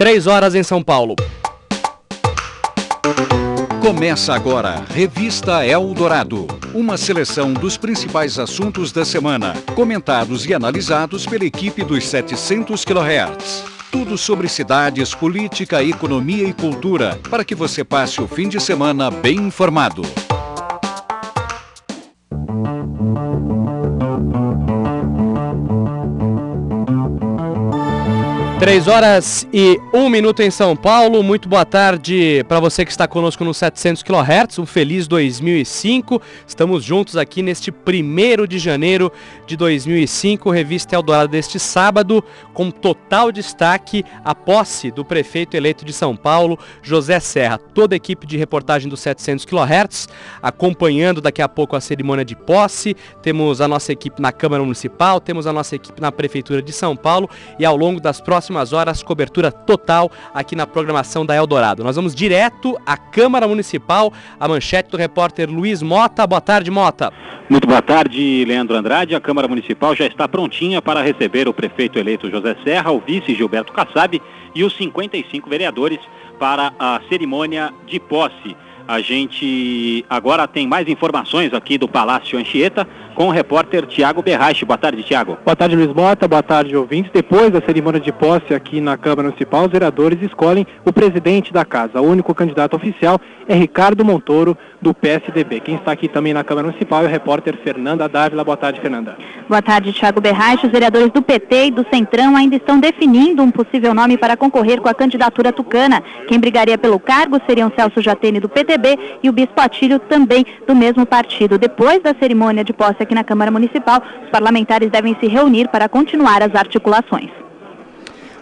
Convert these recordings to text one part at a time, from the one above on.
Três horas em São Paulo. Começa agora, Revista Eldorado. Uma seleção dos principais assuntos da semana, comentados e analisados pela equipe dos 700 kHz. Tudo sobre cidades, política, economia e cultura, para que você passe o fim de semana bem informado. Três horas e um minuto em São Paulo. Muito boa tarde para você que está conosco no 700 kHz. Um feliz 2005. Estamos juntos aqui neste primeiro de janeiro de 2005. Revista Eldorado deste sábado, com total destaque a posse do prefeito eleito de São Paulo, José Serra. Toda a equipe de reportagem do 700 kHz acompanhando daqui a pouco a cerimônia de posse. Temos a nossa equipe na Câmara Municipal, temos a nossa equipe na Prefeitura de São Paulo e ao longo das próximas próximas horas, cobertura total aqui na programação da Eldorado. Nós vamos direto à Câmara Municipal, a manchete do repórter Luiz Mota. Boa tarde, Mota. Muito boa tarde, Leandro Andrade. A Câmara Municipal já está prontinha para receber o prefeito eleito José Serra, o vice Gilberto Kassab e os 55 vereadores para a cerimônia de posse. A gente agora tem mais informações aqui do Palácio Anchieta com o repórter Tiago Berrache. Boa tarde, Tiago. Boa tarde, Luiz Mota. Boa tarde, ouvintes. Depois da cerimônia de posse aqui na Câmara Municipal, os vereadores escolhem o presidente da casa. O único candidato oficial é Ricardo Montoro, do PSDB. Quem está aqui também na Câmara Municipal é o repórter Fernanda Dávila. Boa tarde, Fernanda. Boa tarde, Tiago Berrache. Os vereadores do PT e do Centrão ainda estão definindo um possível nome para concorrer com a candidatura tucana. Quem brigaria pelo cargo seriam Celso Jatene, do PTB, e o Bispo Atílio, também do mesmo partido. Depois da cerimônia de posse aqui na Câmara Municipal, os parlamentares devem se reunir para continuar as articulações.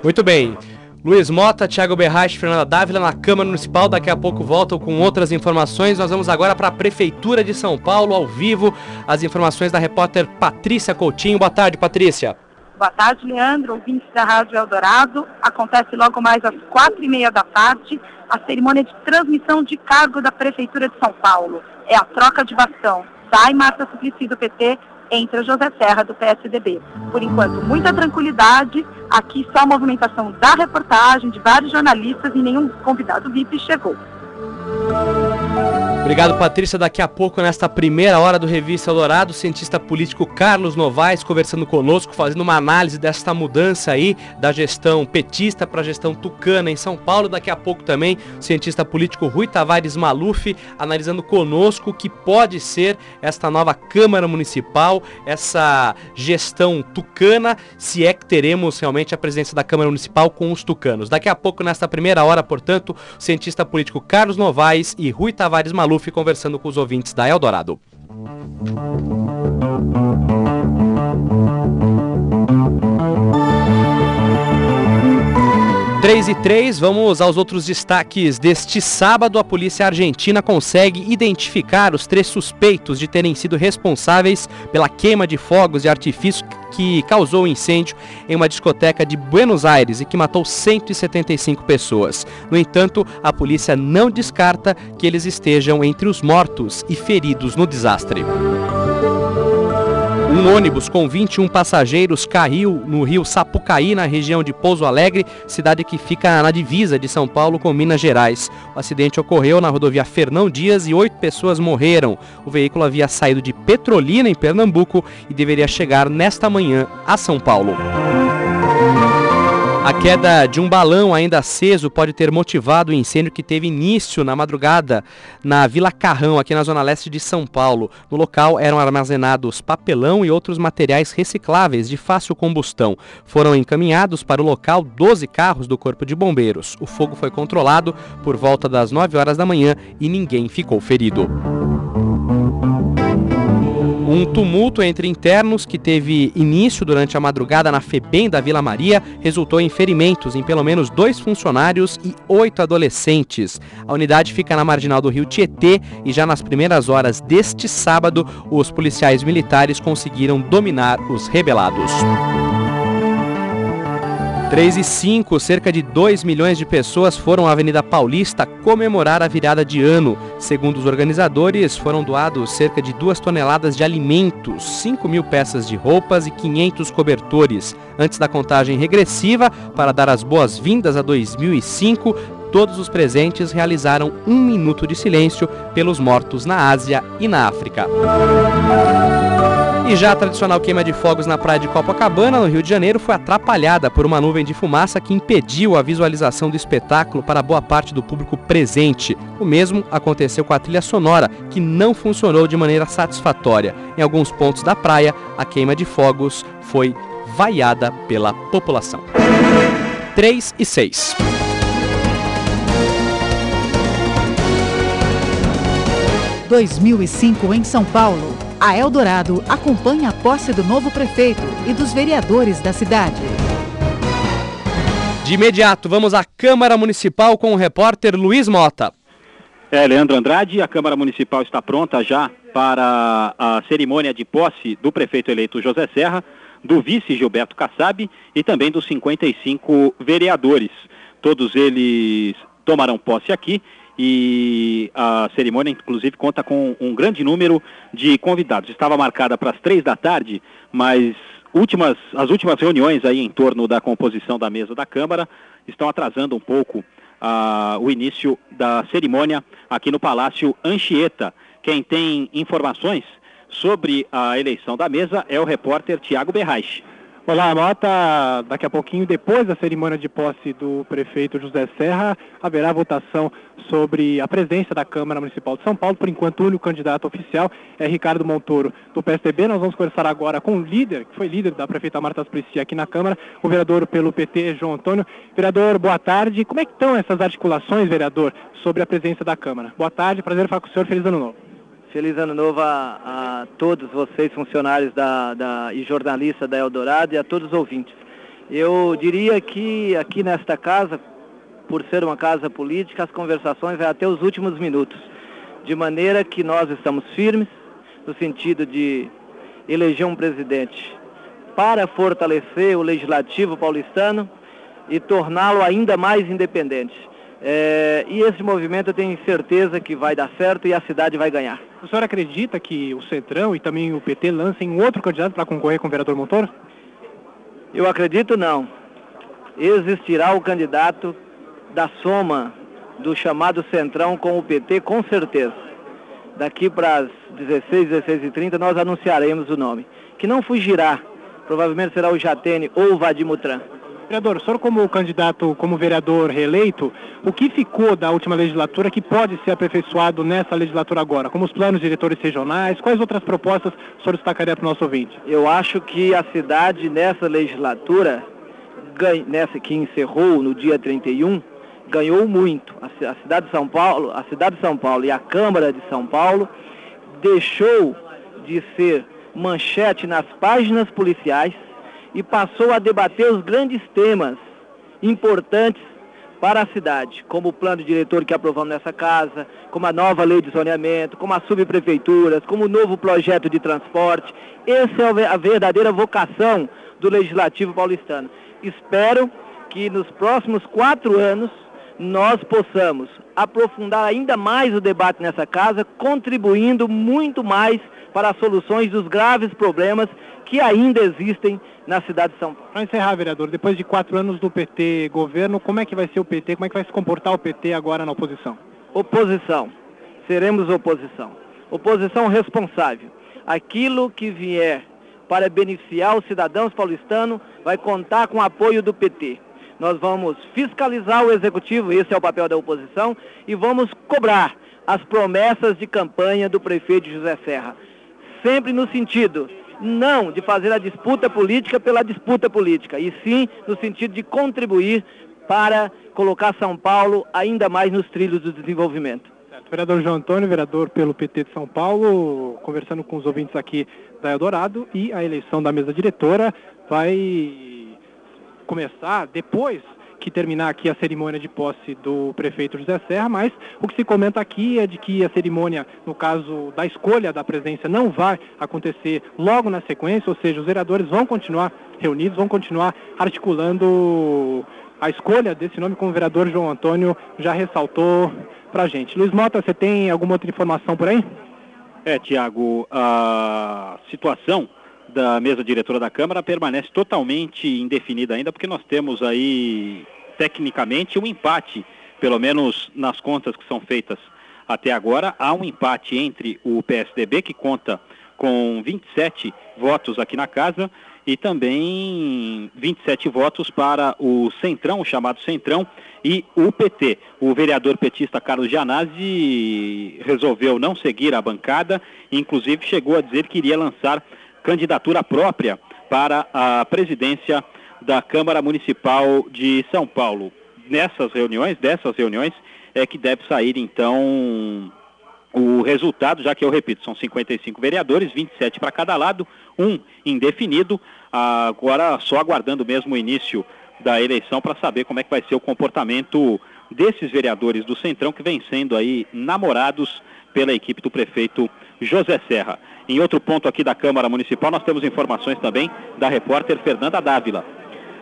Muito bem. Luiz Mota, Thiago Berrache, Fernanda Dávila na Câmara Municipal. Daqui a pouco voltam com outras informações. Nós vamos agora para a Prefeitura de São Paulo, ao vivo. As informações da repórter Patrícia Coutinho. Boa tarde, Patrícia. Boa tarde, Leandro, ouvintes da Rádio Eldorado. Acontece logo mais às quatro e meia da tarde a cerimônia de transmissão de cargo da Prefeitura de São Paulo. É a troca de bastão. Sai Marta Suplicy do PT, entra José Serra do PSDB. Por enquanto, muita tranquilidade. Aqui só a movimentação da reportagem, de vários jornalistas e nenhum convidado VIP chegou. Obrigado, Patrícia. Daqui a pouco, nesta primeira hora do Revista Eldorado, o cientista político Carlos Novaes conversando conosco, fazendo uma análise desta mudança aí da gestão petista para a gestão tucana em São Paulo. Daqui a pouco também, o cientista político Rui Tavares Maluf analisando conosco o que pode ser esta nova Câmara Municipal, essa gestão tucana, se é que teremos realmente a presença da Câmara Municipal com os tucanos. Daqui a pouco, nesta primeira hora, portanto, o cientista político Carlos Novaes e Rui Tavares Maluf Maluf conversando com os ouvintes da Eldorado. 3 e 3, vamos aos outros destaques deste sábado. A polícia argentina consegue identificar os três suspeitos de terem sido responsáveis pela queima de fogos de artifício que causou o um incêndio em uma discoteca de Buenos Aires e que matou 175 pessoas. No entanto, a polícia não descarta que eles estejam entre os mortos e feridos no desastre. Um ônibus com 21 passageiros caiu no rio Sapucaí, na região de Pouso Alegre, cidade que fica na divisa de São Paulo com Minas Gerais. O acidente ocorreu na rodovia Fernão Dias e oito pessoas morreram. O veículo havia saído de Petrolina, em Pernambuco, e deveria chegar nesta manhã a São Paulo. A queda de um balão ainda aceso pode ter motivado o incêndio que teve início na madrugada na Vila Carrão, aqui na zona leste de São Paulo. No local eram armazenados papelão e outros materiais recicláveis de fácil combustão. Foram encaminhados para o local 12 carros do Corpo de Bombeiros. O fogo foi controlado por volta das 9 horas da manhã e ninguém ficou ferido. Um tumulto entre internos que teve início durante a madrugada na FEBEM da Vila Maria resultou em ferimentos em pelo menos dois funcionários e oito adolescentes. A unidade fica na marginal do rio Tietê e já nas primeiras horas deste sábado, os policiais militares conseguiram dominar os rebelados. 3 e 5, cerca de 2 milhões de pessoas foram à Avenida Paulista comemorar a virada de ano. Segundo os organizadores, foram doados cerca de 2 toneladas de alimentos, 5 mil peças de roupas e 500 cobertores. Antes da contagem regressiva, para dar as boas-vindas a 2005, todos os presentes realizaram um minuto de silêncio pelos mortos na Ásia e na África. E já a tradicional queima de fogos na praia de Copacabana, no Rio de Janeiro, foi atrapalhada por uma nuvem de fumaça que impediu a visualização do espetáculo para boa parte do público presente. O mesmo aconteceu com a trilha sonora, que não funcionou de maneira satisfatória. Em alguns pontos da praia, a queima de fogos foi vaiada pela população. 3 e 6. ...2005 em São Paulo. A Eldorado acompanha a posse do novo prefeito e dos vereadores da cidade. De imediato, vamos à Câmara Municipal com o repórter Luiz Mota. É, Leandro Andrade, a Câmara Municipal está pronta já para a cerimônia de posse do prefeito eleito José Serra, do vice Gilberto Kassab e também dos 55 vereadores. Todos eles tomarão posse aqui e a cerimônia, inclusive, conta com um grande número de convidados. Estava marcada para as três da tarde, mas últimas, as últimas reuniões aí em torno da composição da mesa da Câmara estão atrasando um pouco uh, o início da cerimônia aqui no Palácio Anchieta. Quem tem informações sobre a eleição da mesa é o repórter Tiago Berraich. Olá, Mota. Daqui a pouquinho, depois da cerimônia de posse do prefeito José Serra, haverá votação sobre a presença da Câmara Municipal de São Paulo. Por enquanto, o único candidato oficial é Ricardo Montoro, do PSDB. Nós vamos conversar agora com o líder, que foi líder da prefeita Marta Suplicy aqui na Câmara, o vereador pelo PT, João Antônio. Vereador, boa tarde. Como é que estão essas articulações, vereador, sobre a presença da Câmara? Boa tarde, prazer falar com o senhor. Feliz ano novo. Feliz ano novo a, a todos vocês, funcionários da, da, e jornalistas da Eldorado e a todos os ouvintes. Eu diria que aqui nesta casa, por ser uma casa política, as conversações vão até os últimos minutos. De maneira que nós estamos firmes no sentido de eleger um presidente para fortalecer o legislativo paulistano e torná-lo ainda mais independente. É, e esse movimento eu tenho certeza que vai dar certo e a cidade vai ganhar. O senhor acredita que o Centrão e também o PT lancem outro candidato para concorrer com o vereador Montoro? Eu acredito não. Existirá o candidato da soma do chamado Centrão com o PT, com certeza. Daqui para as 16, 16 e 30 nós anunciaremos o nome. Que não fugirá. Provavelmente será o Jatene ou o Vadim Mutran. Vereador, o senhor como candidato, como vereador reeleito, o que ficou da última legislatura que pode ser aperfeiçoado nessa legislatura agora? Como os planos diretores regionais, quais outras propostas o senhor destacaria para o nosso ouvinte? Eu acho que a cidade nessa legislatura, nessa que encerrou no dia 31, ganhou muito. A cidade de São Paulo, a cidade de São Paulo e a Câmara de São Paulo deixou de ser manchete nas páginas policiais e passou a debater os grandes temas importantes para a cidade, como o plano diretor que aprovamos nessa casa, como a nova lei de zoneamento, como as subprefeituras, como o novo projeto de transporte. Essa é a verdadeira vocação do Legislativo paulistano. Espero que nos próximos quatro anos nós possamos aprofundar ainda mais o debate nessa casa, contribuindo muito mais para as soluções dos graves problemas que ainda existem na cidade de São Paulo. Para encerrar, vereador, depois de quatro anos do PT governo, como é que vai ser o PT, como é que vai se comportar o PT agora na oposição? Oposição. Seremos oposição. Oposição responsável. Aquilo que vier para beneficiar os cidadãos paulistanos vai contar com o apoio do PT. Nós vamos fiscalizar o executivo, esse é o papel da oposição, e vamos cobrar as promessas de campanha do prefeito José Serra. Sempre no sentido não de fazer a disputa política pela disputa política, e sim no sentido de contribuir para colocar São Paulo ainda mais nos trilhos do desenvolvimento. Vereador João Antônio, vereador pelo PT de São Paulo, conversando com os ouvintes aqui da Eldorado, e a eleição da mesa diretora vai começar depois que terminar aqui a cerimônia de posse do prefeito José Serra, mas o que se comenta aqui é de que a cerimônia, no caso da escolha da presidência, não vai acontecer logo na sequência, ou seja, os vereadores vão continuar reunidos, vão continuar articulando a escolha desse nome, como o vereador João Antônio já ressaltou para a gente. Luiz Mota, você tem alguma outra informação por aí? É, Tiago, a situação da mesa diretora da Câmara permanece totalmente indefinida ainda, porque nós temos aí, tecnicamente, um empate, pelo menos nas contas que são feitas até agora, há um empate entre o PSDB, que conta com 27 votos aqui na casa, e também 27 votos para o Centrão, o chamado Centrão, e o PT. O vereador petista Carlos Gianazzi resolveu não seguir a bancada, inclusive chegou a dizer que iria lançar candidatura própria para a presidência da Câmara Municipal de São Paulo. Nessas reuniões, dessas reuniões, é que deve sair então o resultado, já que eu repito, são 55 vereadores, 27 para cada lado, um indefinido, agora só aguardando mesmo o início da eleição para saber como é que vai ser o comportamento desses vereadores do Centrão que vem sendo aí namorados pela equipe do prefeito José Serra. Em outro ponto aqui da Câmara Municipal, nós temos informações também da repórter Fernanda Dávila.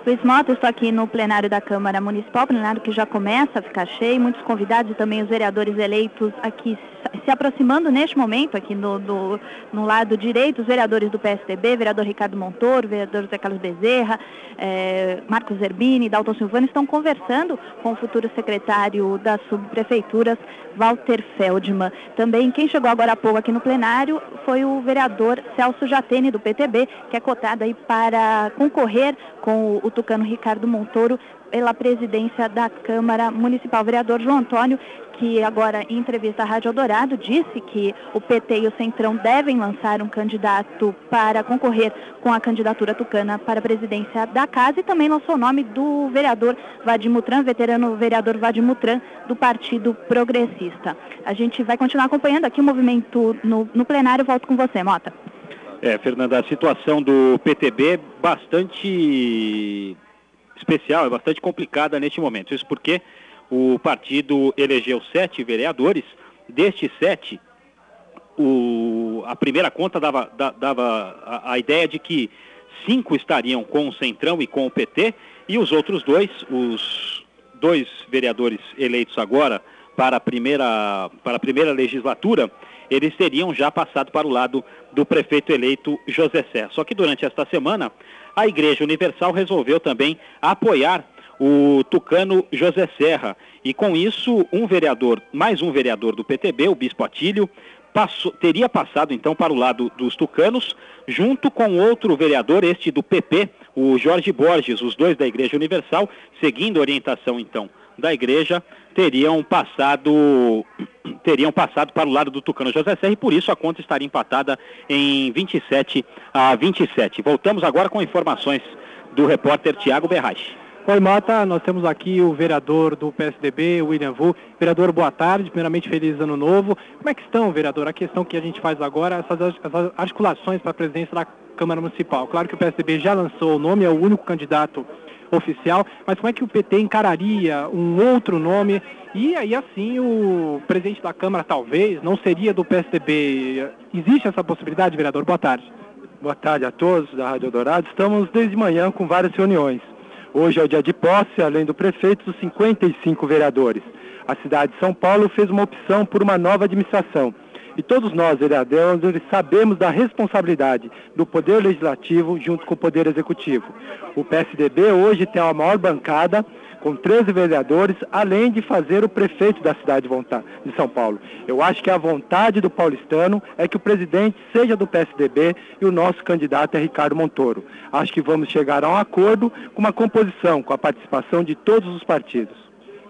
Luiz Mota, estou aqui no plenário da Câmara Municipal, plenário que já começa a ficar cheio, muitos convidados e também os vereadores eleitos aqui se aproximando neste momento aqui no, no, no, lado direito, os vereadores do PSDB, vereador Ricardo Montoro, vereador José Carlos Bezerra, eh, Marcos Zerbini, Dalton Silvano, estão conversando com o futuro secretário das subprefeituras, Walter Feldman. Também quem chegou agora há pouco aqui no plenário foi o vereador Celso Jatene, do PTB, que é cotado aí para concorrer com o tucano Ricardo Montoro pela presidência da Câmara Municipal. O vereador João Antônio, que agora em entrevista à Rádio Eldorado disse que o PT e o Centrão devem lançar um candidato para concorrer com a candidatura tucana para a presidência da casa e também lançou o nome do vereador Vadim Mutran, veterano vereador Vadim Mutran, do Partido Progressista. A gente vai continuar acompanhando aqui o movimento no, no plenário. Volto com você, Mota. É, Fernanda, a situação do PTB é bastante especial, é bastante complicada neste momento. Isso porque o partido elegeu sete vereadores, destes sete, o, a primeira conta dava, dava a, a, ideia de que cinco estariam com o Centrão e com o PT, e os outros dois, os dois vereadores eleitos agora para a primeira, para a primeira legislatura, eles teriam já passado para o lado do prefeito eleito José Serra. Só que durante esta semana, a Igreja Universal resolveu também apoiar o tucano José Serra. E com isso, um vereador, mais um vereador do PTB, o Bispo Atílio, passou, teria passado então para o lado dos tucanos, junto com outro vereador, este do PP, o Jorge Borges, os dois da Igreja Universal, seguindo a orientação então da igreja, teriam passado teriam passado para o lado do Tucano José Serra e por isso a conta estaria empatada em 27 a 27. Voltamos agora com informações do repórter Tiago Berrache. Oi, Mata, nós temos aqui o vereador do PSDB, William Vu. Vereador, boa tarde, primeiramente feliz ano novo. Como é que estão, vereador? A questão que a gente faz agora, essas articulações para a presidência da Câmara Municipal. Claro que o PSDB já lançou o nome, é o único candidato oficial, mas como é que o PT encararia um outro nome? E aí, assim, o presidente da Câmara talvez não seria do PSDB. Existe essa possibilidade, vereador? Boa tarde. Boa tarde a todos da Rádio Dourado. Estamos desde manhã com várias reuniões. Hoje é o dia de posse, além do prefeito, dos 55 vereadores. A cidade de São Paulo fez uma opção por uma nova administração. E todos nós, vereadores, sabemos da responsabilidade do Poder Legislativo junto com o Poder Executivo. O PSDB hoje tem a maior bancada com 13 vereadores, além de fazer o prefeito da cidade de São Paulo. Eu acho que a vontade do paulistano é que o presidente seja do PSDB e o nosso candidato é Ricardo Montoro. Acho que vamos chegar a um acordo com uma composição, com a participação de todos os partidos.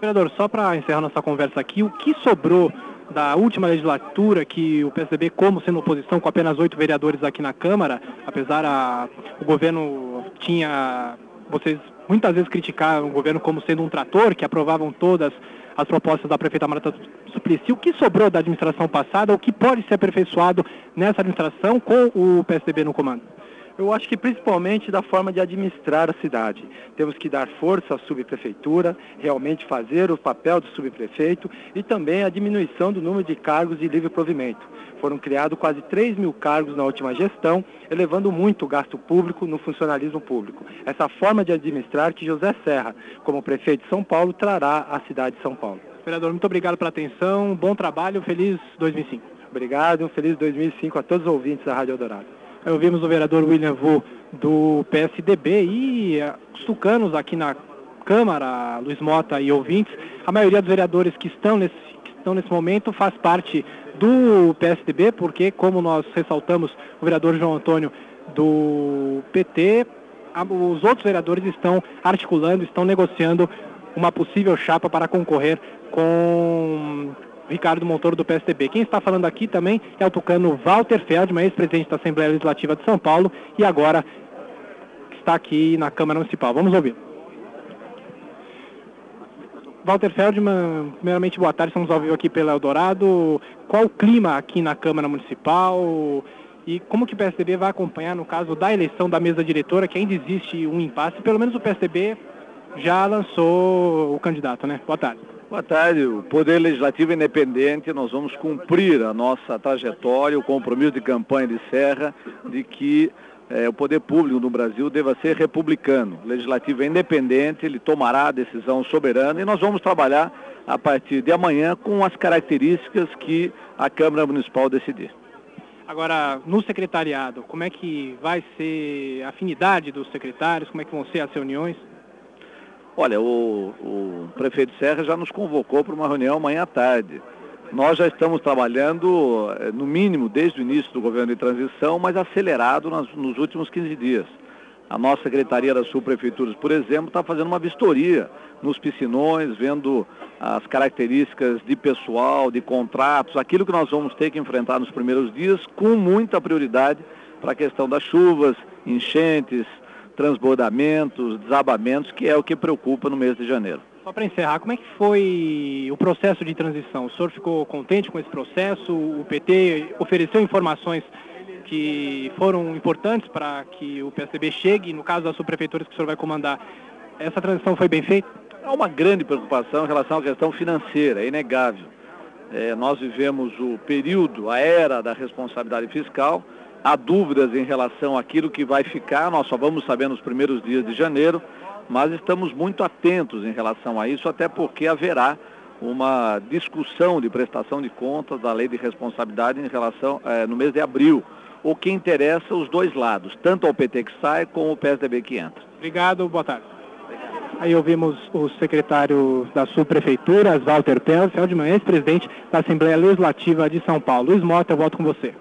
Vereador, só para encerrar nossa conversa aqui, o que sobrou da última legislatura que o PSDB, como sendo oposição, com apenas oito vereadores aqui na Câmara, apesar a, o governo tinha, vocês muitas vezes criticaram o governo como sendo um trator, que aprovavam todas as propostas da prefeita Marta Suplicy. O que sobrou da administração passada, o que pode ser aperfeiçoado nessa administração com o PSDB no comando? Eu acho que principalmente da forma de administrar a cidade. Temos que dar força à subprefeitura, realmente fazer o papel do subprefeito e também a diminuição do número de cargos de livre provimento. Foram criados quase 3 mil cargos na última gestão, elevando muito o gasto público no funcionalismo público. Essa forma de administrar que José Serra, como prefeito de São Paulo, trará à cidade de São Paulo. Vereador, muito obrigado pela atenção, bom trabalho, feliz 2005. Obrigado e um feliz 2005 a todos os ouvintes da Rádio Eldorado. Ouvimos o vereador William Vu do PSDB e uh, os tucanos aqui na Câmara, Luiz Mota e ouvintes, a maioria dos vereadores que estão nesse, que estão nesse momento faz parte do PSDB, porque, como nós ressaltamos, o vereador João Antônio do PT, os outros vereadores estão articulando, estão negociando uma possível chapa para concorrer com Ricardo Montoro do PSDB. Quem está falando aqui também é o tucano Walter Feldman, ex-presidente da Assembleia Legislativa de São Paulo e agora está aqui na Câmara Municipal. Vamos ouvir. Walter Feldman, primeiramente boa tarde, estamos ao vivo aqui pela Eldorado. Qual o clima aqui na Câmara Municipal e como que o PSDB vai acompanhar no caso da eleição da mesa diretora, que ainda existe um impasse, pelo menos o PSDB já lançou o candidato, né? Boa tarde. Boa tarde. O Poder Legislativo Independente, nós vamos cumprir a nossa trajetória, o compromisso de campanha de Serra de que é, o poder público no Brasil deva ser republicano. O legislativo é independente, ele tomará a decisão soberana e nós vamos trabalhar a partir de amanhã com as características que a Câmara Municipal decidir. Agora, no secretariado, como é que vai ser a afinidade dos secretários, como é que vão ser as reuniões? Olha, o, o prefeito Serra já nos convocou para uma reunião amanhã à tarde. Nós já estamos trabalhando, eh, no mínimo, desde o início do governo de transição, mas acelerado nas, nos últimos 15 dias. A nossa Secretaria das Subprefeituras, por exemplo, está fazendo uma vistoria nos piscinões, vendo as características de pessoal, de contratos, aquilo que nós vamos ter que enfrentar nos primeiros dias, com muita prioridade para a questão das chuvas, enchentes, transbordamentos, desabamentos, que é o que preocupa no mês de janeiro. Só para encerrar, como é que foi o processo de transição? O senhor ficou contente com esse processo? O PT ofereceu informações que foram importantes para que o PSDB chegue, no caso das subprefeituras que o senhor vai comandar, essa transição foi bem feita? Há uma grande preocupação em relação à questão financeira, é inegável. É, nós vivemos o período, a era da responsabilidade fiscal, Há dúvidas em relação àquilo que vai ficar, nós só vamos saber nos primeiros dias de janeiro, mas estamos muito atentos em relação a isso, até porque haverá uma discussão de prestação de contas da lei de responsabilidade em relação eh, no mês de abril, o que interessa os dois lados, tanto ao PT que sai como ao PSDB que entra. Obrigado, boa tarde. Aí ouvimos o secretário da subprefeitura, Walter Feldman, ex-presidente da Assembleia Legislativa de São Paulo. Luiz Mota, eu volto com você.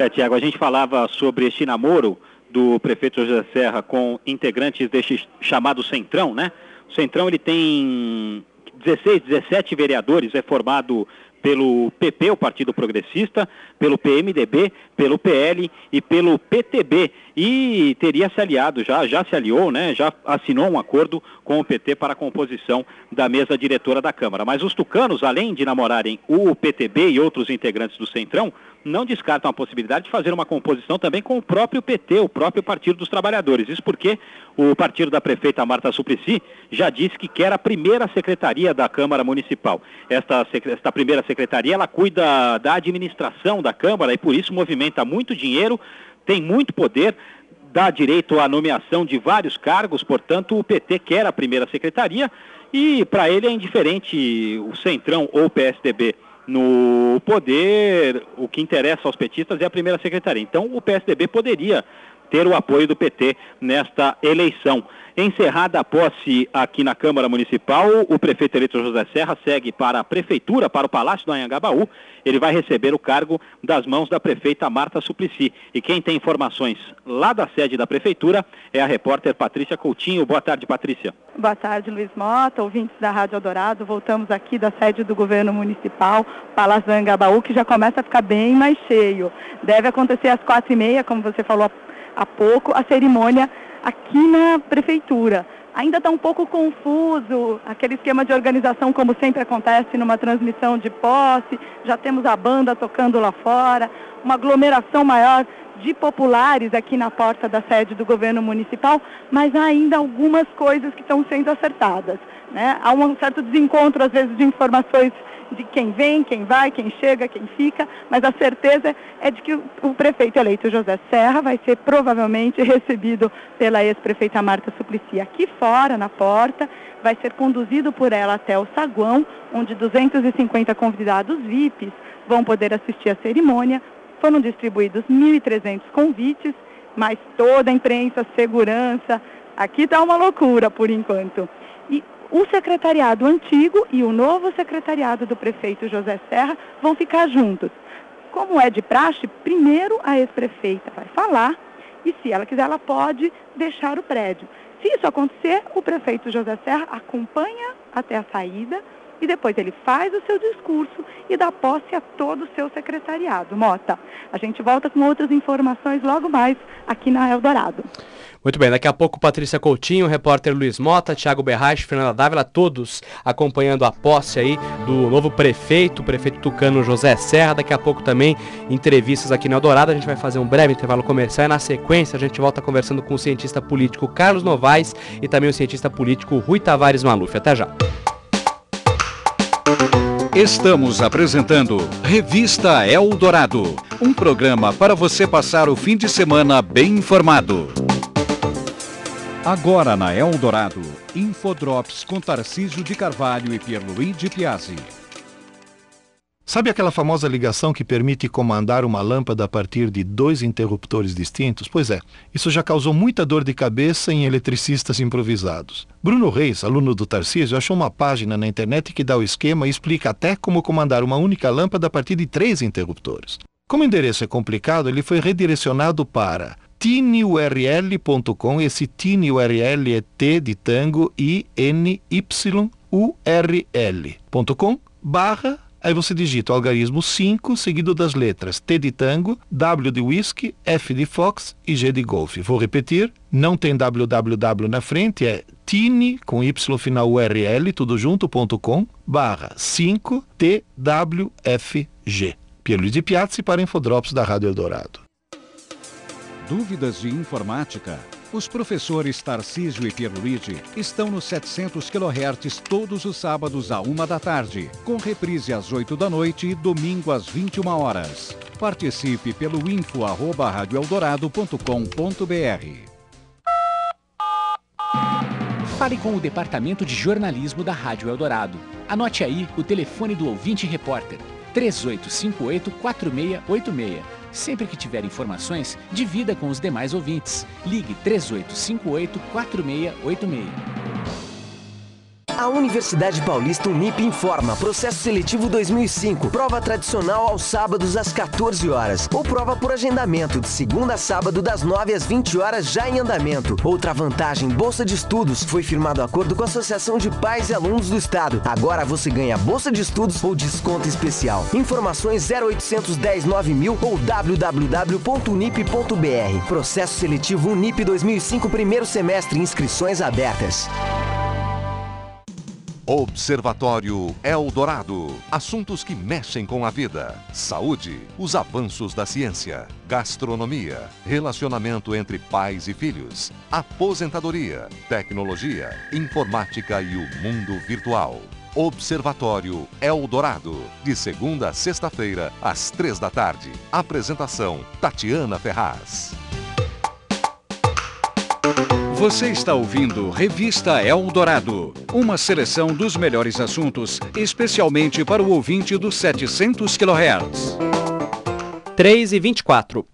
É, Tiago, a gente falava sobre este namoro do prefeito José Serra com integrantes deste chamado Centrão, né? O Centrão ele tem 16, 17 vereadores, é formado pelo PP, o Partido Progressista, pelo PMDB, pelo PL e pelo PTB. E teria se aliado já, já se aliou, né? Já assinou um acordo com o PT para a composição da mesa diretora da Câmara. Mas os tucanos, além de namorarem o PTB e outros integrantes do Centrão, não descartam a possibilidade de fazer uma composição também com o próprio PT, o próprio Partido dos Trabalhadores. Isso porque o partido da prefeita Marta Suplicy já disse que quer a primeira secretaria da Câmara Municipal. Esta, esta primeira secretaria, ela cuida da administração da Câmara e por isso movimenta muito dinheiro, tem muito poder, dá direito à nomeação de vários cargos, portanto o PT quer a primeira secretaria e para ele é indiferente o Centrão ou o PSDB no poder, o que interessa aos petistas é a primeira secretaria. Então, o PSDB poderia ter o apoio do PT nesta eleição. Encerrada a posse aqui na Câmara Municipal, o prefeito eleito José Serra segue para a Prefeitura, para o Palácio do Anhangabaú. Ele vai receber o cargo das mãos da prefeita Marta Suplicy. E quem tem informações lá da sede da Prefeitura é a repórter Patrícia Coutinho. Boa tarde, Patrícia. Boa tarde, Luiz Mota, ouvintes da Rádio Eldorado. Voltamos aqui da sede do Governo Municipal, Palácio do Anhangabaú, que já começa a ficar bem mais cheio. Deve acontecer às quatro e meia, como você falou há pouco, a cerimônia aqui na prefeitura. Ainda está um pouco confuso aquele esquema de organização, como sempre acontece numa transmissão de posse. Já temos a banda tocando lá fora, uma aglomeração maior de populares aqui na porta da sede do governo municipal, mas há ainda algumas coisas que estão sendo acertadas. Né? Há um certo desencontro, às vezes, de informações de quem vem, quem vai, quem chega, quem fica, mas a certeza é de que o prefeito eleito José Serra vai ser provavelmente recebido pela ex-prefeita Marta Suplicy aqui fora, na porta, vai ser conduzido por ela até o saguão, onde 250 convidados VIPs vão poder assistir à cerimônia. Foram distribuídos 1.300 convites, mas toda a imprensa, segurança, aqui está uma loucura por enquanto. O secretariado antigo e o novo secretariado do prefeito José Serra vão ficar juntos. Como é de praxe, primeiro a ex-prefeita vai falar e, se ela quiser, ela pode deixar o prédio. Se isso acontecer, o prefeito José Serra acompanha até a saída e depois ele faz o seu discurso e dá posse a todo o seu secretariado. Mota, a gente volta com outras informações logo mais aqui na Eldorado. Muito bem, daqui a pouco Patrícia Coutinho, repórter Luiz Mota, Thiago Berrache, Fernanda Dávila, todos acompanhando a posse aí do novo prefeito, prefeito tucano José Serra. Daqui a pouco também entrevistas aqui na Eldorado. A gente vai fazer um breve intervalo comercial e na sequência a gente volta conversando com o cientista político Carlos Novaes e também o cientista político Rui Tavares Maluf. Até já. Estamos apresentando Revista Eldorado, um programa para você passar o fim de semana bem informado. Agora na Eldorado, Infodrops com Tarcísio de Carvalho e Pierluigi Piazzi. Sabe aquela famosa ligação que permite comandar uma lâmpada a partir de dois interruptores distintos? Pois é, isso já causou muita dor de cabeça em eletricistas improvisados. Bruno Reis, aluno do Tarcísio, achou uma página na internet que dá o esquema e explica até como comandar uma única lâmpada a partir de três interruptores. Como o endereço é complicado, ele foi redirecionado para tinyurl.com. Esse tinyurl é T de tango I N Y U R L.com barra Aí você digita o algarismo 5, seguido das letras T de tango, W de whisky, F de fox e G de golfe. Vou repetir, não tem www na frente, é tine, com Y final URL, tudo junto.com, barra 5 TWFG. Pierluigi de Piazzi para Infodrops da Rádio Eldorado. Dúvidas de informática? Os professores Tarcísio e Pierluigi estão nos 700 kHz todos os sábados à uma da tarde, com reprise às 8 da noite e domingo às 21 horas. Participe pelo info@radioeldorado.com.br. Fale com o departamento de jornalismo da Rádio Eldorado. Anote aí o telefone do ouvinte repórter: 3858 4686 Sempre que tiver informações, divida com os demais ouvintes. Ligue 3858 4686. A Universidade Paulista Unip informa processo seletivo 2005, prova tradicional aos sábados às 14 horas, ou prova por agendamento de segunda a sábado das 9 às 20 horas já em andamento. Outra vantagem, bolsa de estudos, foi firmado acordo com a Associação de Pais e Alunos do Estado. Agora você ganha bolsa de estudos ou desconto especial. Informações 0810 9000 ou www.unip.br. Processo seletivo Unip 2005 primeiro semestre, inscrições abertas. Observatório Eldorado. Assuntos que mexem com a vida. Saúde, os avanços da ciência, gastronomia, relacionamento entre pais e filhos, aposentadoria, tecnologia, informática e o mundo virtual. Observatório Eldorado, de segunda a sexta-feira, às três da tarde. Apresentação: Tatiana Ferraz. Você está ouvindo Revista Eldorado, uma seleção dos melhores assuntos, especialmente para o ouvinte dos 700 kHz. 3 e 24.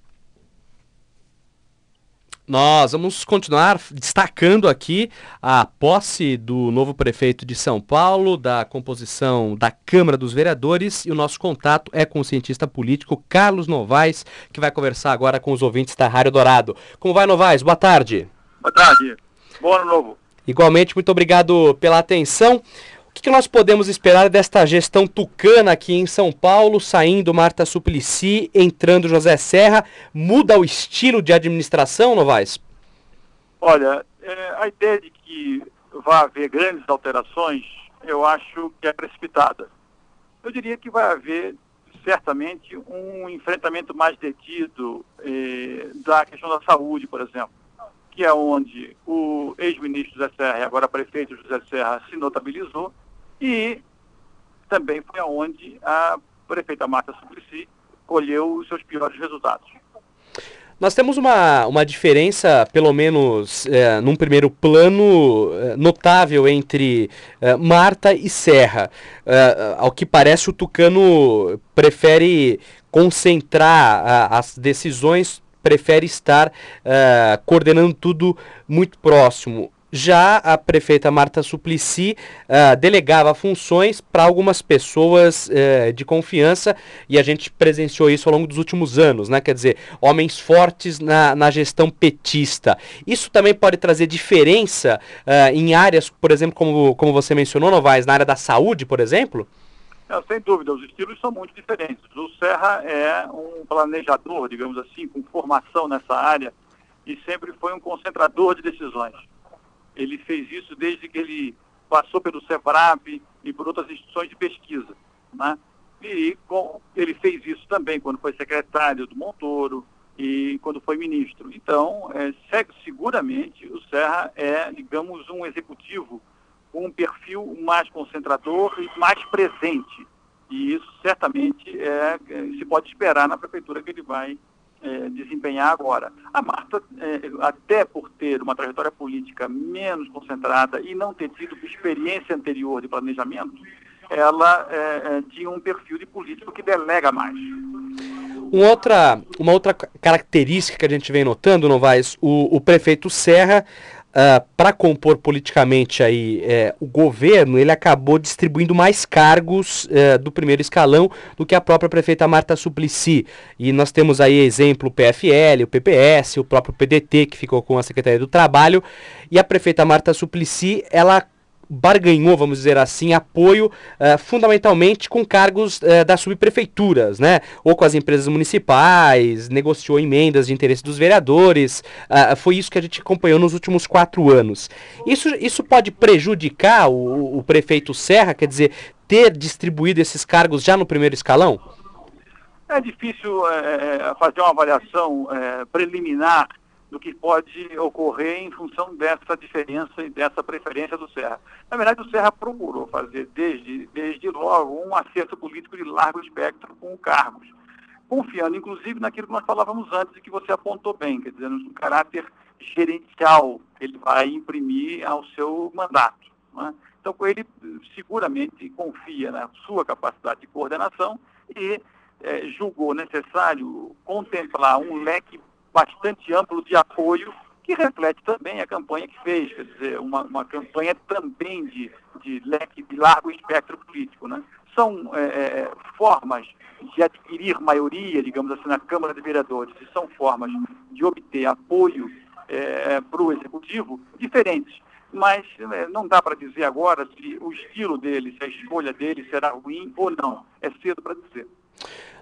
Nós vamos continuar destacando aqui a posse do novo prefeito de São Paulo, da composição da Câmara dos Vereadores e o nosso contato é com o cientista político Carlos Novaes, que vai conversar agora com os ouvintes da Rádio Dourado. Como vai, Novaes? Boa tarde. Boa tarde. Bom ano novo. Igualmente, muito obrigado pela atenção. O que, que nós podemos esperar desta gestão tucana aqui em São Paulo, saindo Marta Suplicy, entrando José Serra? Muda o estilo de administração, Novaes? Olha, é, a ideia de que vai haver grandes alterações, eu acho que é precipitada. Eu diria que vai haver certamente um enfrentamento mais detido eh, da questão da saúde, por exemplo, que é onde o ex-ministro José Serra e agora prefeito José Serra se notabilizou e também foi aonde a prefeita Marta Suplicy colheu os seus piores resultados. Nós temos uma, uma diferença, pelo menos é, num primeiro plano, é, notável entre é, Marta e Serra. É, ao que parece, o Tucano prefere concentrar as decisões, prefere estar é, coordenando tudo muito próximo. Já a prefeita Marta Suplicy uh, delegava funções para algumas pessoas uh, de confiança e a gente presenciou isso ao longo dos últimos anos, né? Quer dizer, homens fortes na, na gestão petista. Isso também pode trazer diferença uh, em áreas, por exemplo, como, como você mencionou, Novaes, na área da saúde, por exemplo? Não, sem dúvida, os estilos são muito diferentes. O Serra é um planejador, digamos assim, com formação nessa área e sempre foi um concentrador de decisões. Ele fez isso desde que ele passou pelo SEBRAP e por outras instituições de pesquisa. Né? E com, ele fez isso também quando foi secretário do Montoro e quando foi ministro. Então, é, seguramente o Serra é, digamos, um executivo com um perfil mais concentrador e mais presente. E isso certamente é, é se pode esperar na prefeitura que ele vai é, desempenhar agora. A Marta, é, até por ter uma trajetória política menos concentrada e não ter tido experiência anterior de planejamento, ela é, é tinha um perfil de político que delega mais. Um outra, uma outra característica que a gente vem notando, Novaes, o, o prefeito Serra uh, ah, para compor politicamente aí é, o governo, ele acabou distribuindo mais cargos uh, do primeiro escalão do que a própria prefeita Marta Suplicy. E nós temos aí exemplo o PFL, o PPS, o próprio PDT que ficou com a Secretaria do Trabalho. E a prefeita Marta Suplicy, ela barganhou, vamos dizer assim, apoio uh, fundamentalmente com cargos uh, das subprefeituras, né? Ou com as empresas municipais, negociou emendas de interesse dos vereadores. Uh, foi isso que a gente acompanhou nos últimos quatro anos. Isso, isso pode prejudicar o, o prefeito Serra, quer dizer, ter distribuído esses cargos já no primeiro escalão? É difícil é, fazer uma avaliação é, preliminar do que pode ocorrer em função dessa diferença e dessa preferência do Serra. Na verdade, o Serra procurou fazer desde, desde logo um acerto político de largo espectro com cargos, confiando inclusive naquilo que nós falávamos antes e que você apontou bem, quer dizer, no caráter gerencial que ele vai imprimir ao seu mandato. Né? Então, ele seguramente confia na sua capacidade de coordenação e eh, julgou necessário contemplar um leque bastante amplo de apoio, que reflete também a campanha que fez, quer dizer, uma, uma campanha também de, de leque de largo espectro político. Né? São é, é, formas de adquirir maioria, digamos assim, na Câmara de Vereadores, e são formas de obter apoio é, para o Executivo diferentes. Mas é, não dá para dizer agora se o estilo dele, se a escolha dele será ruim ou não. É cedo para dizer.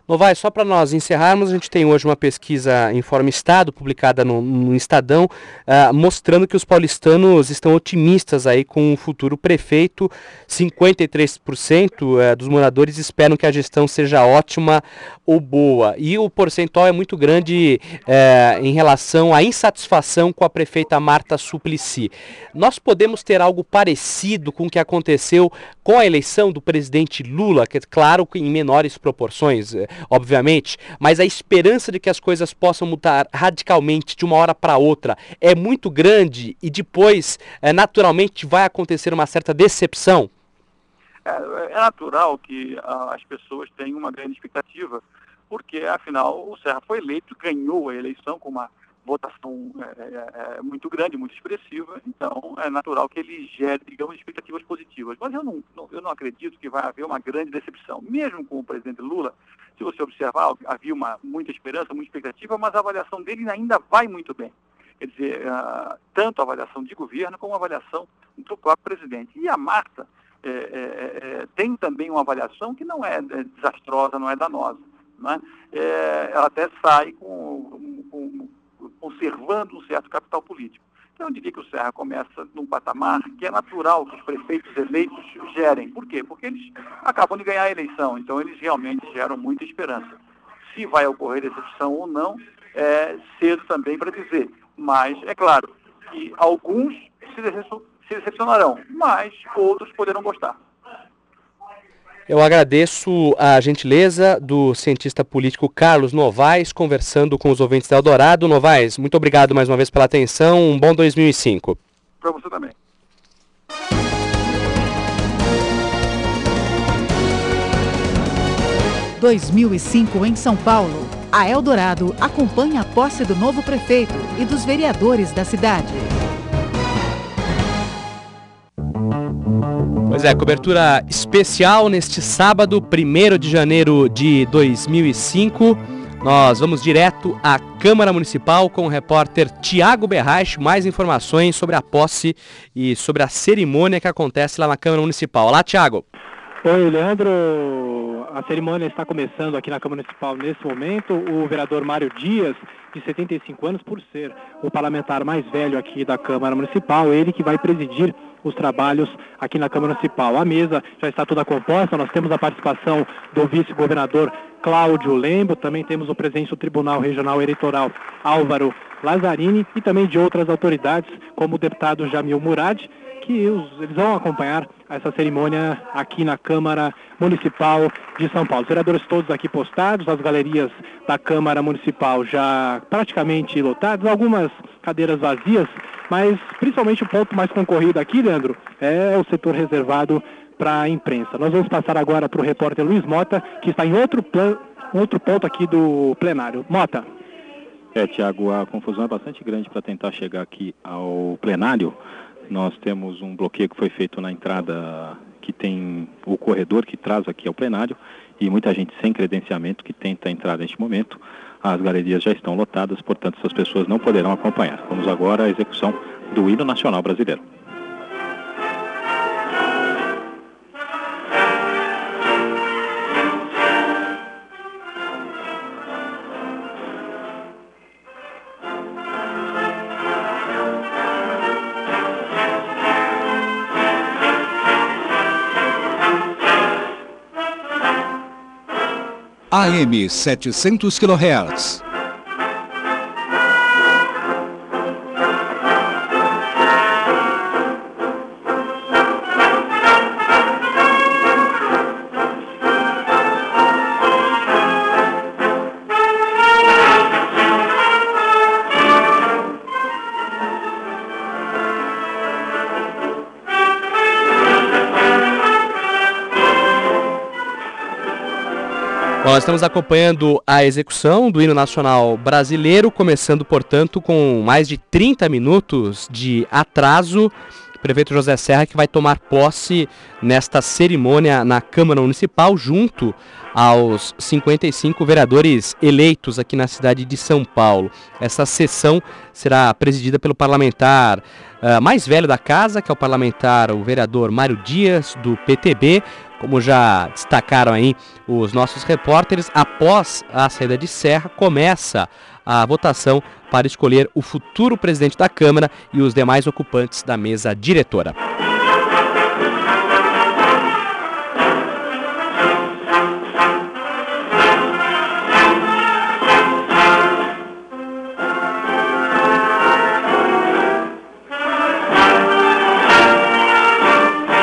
Novaes, só para nós encerrarmos, a gente tem hoje uma pesquisa em forma Estado, publicada no, no Estadão, uh, mostrando que os paulistanos estão otimistas aí com o futuro prefeito. 53% uh, eh, dos moradores esperam que a gestão seja ótima ou boa. E o percentual é muito grande uh, em relação à insatisfação com a prefeita Marta Suplicy. Nós podemos ter algo parecido com o que aconteceu com a eleição do presidente Lula, que é claro em menores proporções obviamente, mas a esperança de que as coisas possam mudar radicalmente de uma hora para outra é muito grande e depois, é, naturalmente, vai acontecer uma certa decepção? É, é natural que a, as pessoas tenham uma grande expectativa, porque, afinal, o Serra foi eleito, ganhou a eleição com uma votação é, é, é, muito grande, muito expressiva, então é natural que ele gere, digamos, expectativas positivas. Mas eu não, não, eu não acredito que vai haver uma grande decepção. Mesmo com o presidente Lula, se você observar, havia uma, muita esperança, muita expectativa, mas a avaliação dele ainda vai muito bem. Quer dizer, uh, tanto a avaliação de governo como a avaliação do próprio presidente. E a Marta é, é, é, tem também uma avaliação que não é, desastrosa, não é danosa. Né? ela até sai com, com conservando um certo capital político. Então, eu diria que o Serra começa num patamar que é natural que os prefeitos eleitos gerem. Por quê? Porque eles acabam de ganhar a eleição, então eles realmente geram muita esperança. Se vai ocorrer decepção ou não, é cedo também para dizer. Mas, é claro, que alguns se decepcionarão, mas outros poderão gostar. Eu agradeço a gentileza do cientista político Carlos Novaes, conversando com os ouvintes da Eldorado. Novaes, muito obrigado mais uma vez pela atenção. Um bom 2005. Para você também. ...2005 em São Paulo. A Eldorado acompanha a posse do novo prefeito e dos vereadores da cidade. Pois é, cobertura especial neste sábado, 1 de janeiro de 2005. Nós vamos direto à Câmara Municipal com o repórter Tiago Berraich. Mais informações sobre a posse e sobre a cerimônia que acontece lá na Câmara Municipal. Olá, Tiago. Oi, Leandro. A cerimônia está começando aqui na Câmara Municipal nesse momento. O vereador Mário Dias, de 75 anos, por ser o parlamentar mais velho aqui da Câmara Municipal, ele que vai presidir os trabalhos aqui na Câmara Municipal. A mesa já está toda composta, nós temos a participação do vice-governador Cláudio Lembo, também temos o presidente do Tribunal Regional Eleitoral Álvaro Lazzarini e também de outras autoridades, como o deputado Jamil Murad, que os, eles vão acompanhar essa cerimônia aqui na Câmara Municipal de São Paulo. Os vereadores todos aqui postados, as galerias da Câmara Municipal já praticamente lotadas, algumas cadeiras vazias, mas principalmente o ponto mais concorrido aqui, Leandro, é o setor reservado para a imprensa. Nós vamos passar agora para o repórter Luiz Mota, que está em outro, plan... outro ponto aqui do plenário. Mota. É, Tiago, a confusão é bastante grande para tentar chegar aqui ao plenário. Nós temos um bloqueio que foi feito na entrada que tem o corredor que traz aqui ao plenário e muita gente sem credenciamento que tenta entrar neste momento. As galerias já estão lotadas, portanto, essas pessoas não poderão acompanhar. Vamos agora à execução do hino nacional brasileiro. AM 700 kHz. Estamos acompanhando a execução do hino nacional brasileiro, começando, portanto, com mais de 30 minutos de atraso. O prefeito José Serra que vai tomar posse nesta cerimônia na Câmara Municipal, junto aos 55 vereadores eleitos aqui na cidade de São Paulo. Essa sessão será presidida pelo parlamentar uh, mais velho da casa, que é o parlamentar, o vereador Mário Dias, do PTB, como já destacaram aí os nossos repórteres, após a saída de Serra, começa a votação para escolher o futuro presidente da Câmara e os demais ocupantes da mesa diretora.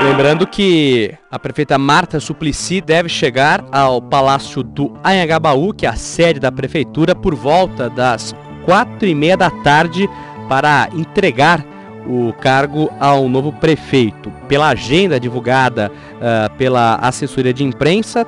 Lembrando que a prefeita Marta Suplicy deve chegar ao Palácio do Anhangabaú, que é a sede da prefeitura, por volta das quatro e meia da tarde para entregar o cargo ao novo prefeito. Pela agenda divulgada uh, pela assessoria de imprensa,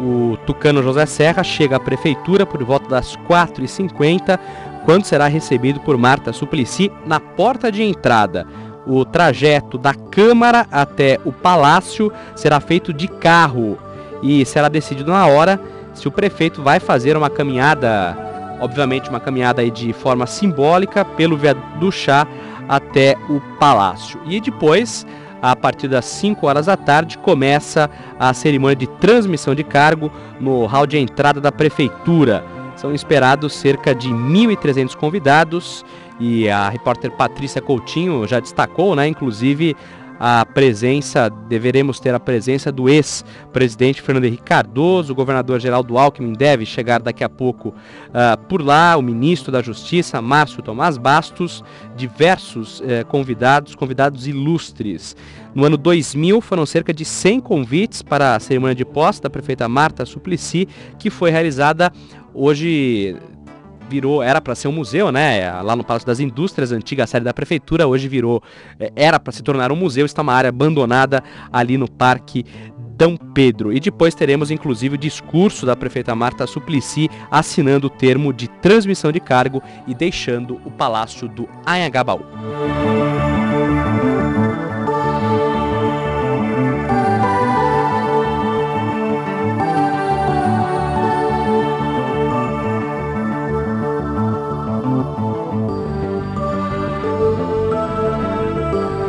o tucano José Serra chega à prefeitura por volta das 4h50, quando será recebido por Marta Suplicy na porta de entrada. O trajeto da Câmara até o Palácio será feito de carro e será decidido na hora se o prefeito vai fazer uma caminhada, obviamente uma caminhada de forma simbólica pelo viaduto do chá até o Palácio. E depois, a partir das 5 horas da tarde, começa a cerimônia de transmissão de cargo no hall de entrada da prefeitura São esperados cerca de 1.300 convidados e a repórter Patrícia Coutinho já destacou, né, inclusive a presença, deveremos ter a presença do ex-presidente Fernando Henrique Cardoso, o governador Geraldo Alckmin deve chegar daqui a pouco uh, por lá, o ministro da Justiça, Márcio Tomás Bastos, diversos uh, convidados, convidados ilustres. No ano 2000 foram cerca de 100 convites para a cerimônia de posse da prefeita Marta Suplicy, que foi realizada hoje virou, era para ser um museu, né? Lá no Palácio das Indústrias, antiga sede da prefeitura, hoje virou, é, era para se tornar um museu, está uma área abandonada ali no Parque Dom Pedro. E depois teremos inclusive o discurso da prefeita Marta Suplicy assinando o termo de transmissão de cargo e deixando o Palácio do Anhangabaú.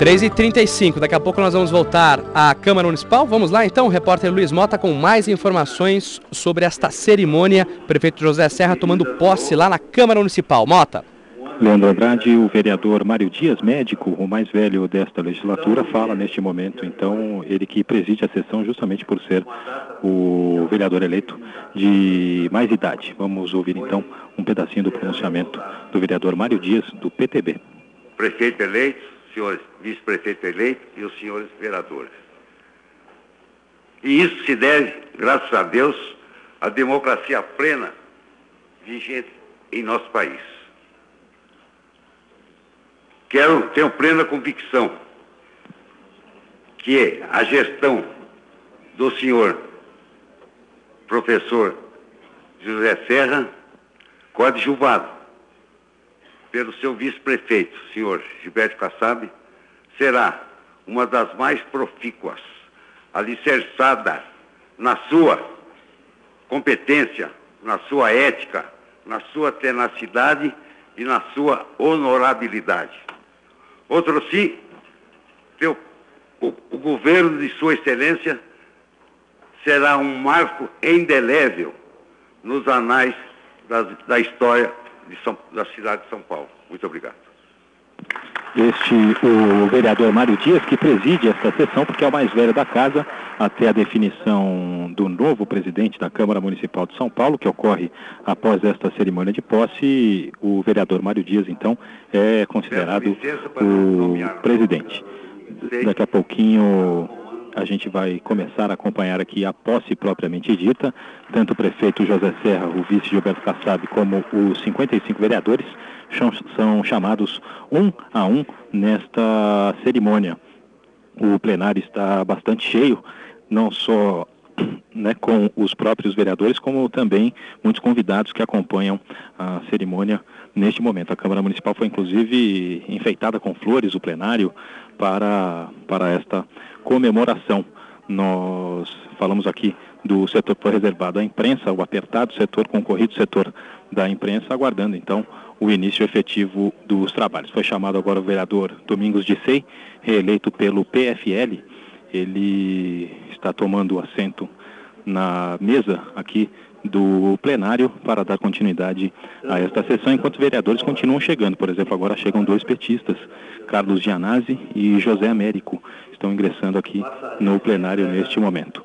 3h35, daqui a pouco nós vamos voltar à Câmara Municipal. Vamos lá então, o repórter Luiz Mota com mais informações sobre esta cerimônia. Prefeito José Serra tomando posse lá na Câmara Municipal. Mota. Leandro Andrade, o vereador Mário Dias, médico, o mais velho desta legislatura, fala neste momento, então, ele que preside a sessão justamente por ser o vereador eleito de mais idade. Vamos ouvir então um pedacinho do pronunciamento do vereador Mário Dias, do PTB. Prefeito eleito, senhores vice-prefeito eleito e os senhores vereadores. E isso se deve, graças a Deus, à democracia plena vigente em nosso país. Quero, tenho plena convicção que a gestão do senhor professor José Serra, coadjuvado pelo seu vice-prefeito, senhor Gilberto Kassab, será uma das mais profícuas, alicerçada na sua competência, na sua ética, na sua tenacidade e na sua honorabilidade. Outro sim, teu, o, o governo de Sua Excelência será um marco indelével nos anais da história são, da cidade de São Paulo. Muito obrigado. Este, o vereador Mário Dias, que preside esta sessão, porque é o mais velho da casa, até a definição do novo presidente da Câmara Municipal de São Paulo, que ocorre após esta cerimônia de posse, o vereador Mário Dias, então, é considerado o presidente. Daqui a pouquinho a gente vai começar a acompanhar aqui a posse propriamente dita, tanto o prefeito José Serra, o vice Gilberto Kassab, como os 55 vereadores são chamados um a um nesta cerimônia. O plenário está bastante cheio, não só né, com os próprios vereadores, como também muitos convidados que acompanham a cerimônia neste momento. A Câmara Municipal foi inclusive enfeitada com flores, o plenário, para, para esta comemoração. Nós falamos aqui do setor reservado à imprensa, o apertado setor concorrido, setor da imprensa, aguardando então o início efetivo dos trabalhos. Foi chamado agora o vereador Domingos de Sei, reeleito pelo PFL. Ele está tomando assento na mesa aqui do plenário para dar continuidade a esta sessão, enquanto vereadores continuam chegando. Por exemplo, agora chegam dois petistas, Carlos Gianazzi e José Américo, estão ingressando aqui no plenário neste momento.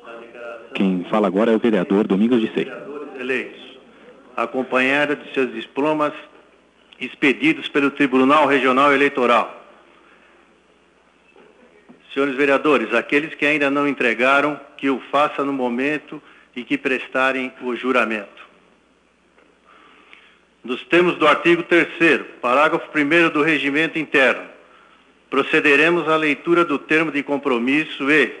Quem fala agora é o vereador Domingos de Sei. Eleitos, acompanhada de seus diplomas expedidos pelo Tribunal Regional Eleitoral. Senhores vereadores, aqueles que ainda não entregaram, que o façam no momento e que prestarem o juramento. Nos termos do artigo 3 parágrafo 1 do Regimento Interno, procederemos à leitura do termo de compromisso e,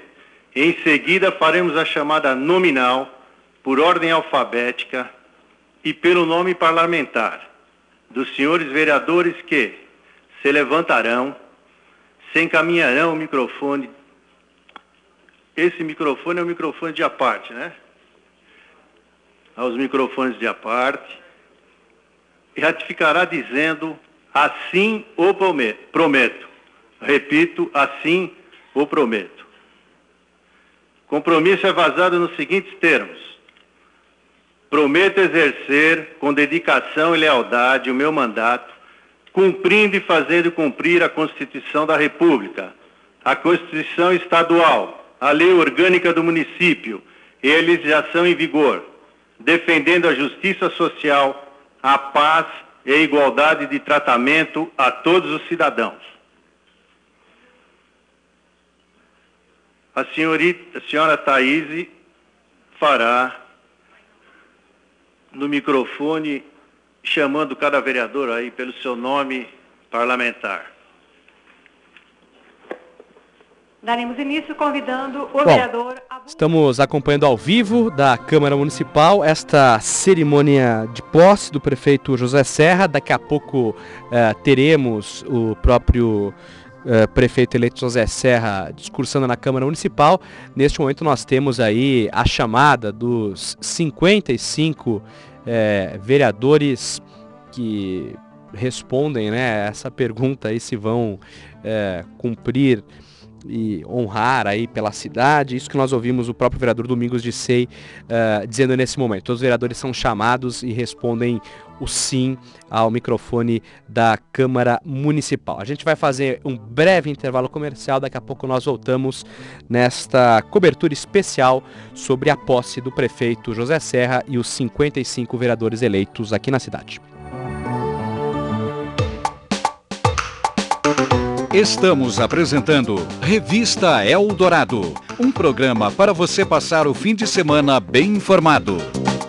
em seguida, faremos a chamada nominal, por ordem alfabética e pelo nome parlamentar, dos senhores vereadores que se levantarão, se encaminharão o microfone. Esse microfone é o microfone de aparte, né? Aos microfones de aparte e ratificará dizendo assim o prometo. Repito, assim o prometo. Compromisso é vazado nos seguintes termos. prometo exercer com dedicação e lealdade o meu mandato, cumprindo e fazendo cumprir a Constituição da República, a Constituição Estadual, a Lei Orgânica do Município e a legislação em vigor, defendendo a justiça social, a paz e a igualdade de tratamento a todos os cidadãos. A, senhorita, a senhora Thaís fará no microfone, chamando cada vereador aí pelo seu nome parlamentar. Daremos início convidando o Bom, vereador. Estamos acompanhando ao vivo da Câmara Municipal esta cerimônia de posse do prefeito José Serra. Daqui a pouco eh, teremos o próprio eh, prefeito eleito José Serra discursando na Câmara Municipal. Neste momento nós temos aí a chamada dos 55 eh, vereadores que respondem né, essa pergunta aí se vão eh, cumprir e honrar aí pela cidade. Isso que nós ouvimos o próprio vereador Domingos de Sei uh, dizendo nesse momento. Todos os vereadores são chamados e respondem o sim ao microfone da Câmara Municipal. A gente vai fazer um breve intervalo comercial, daqui a pouco nós voltamos nesta cobertura especial sobre a posse do prefeito José Serra e os 55 vereadores eleitos aqui na cidade. Estamos apresentando Revista Eldorado, um programa para você passar o fim de semana bem informado.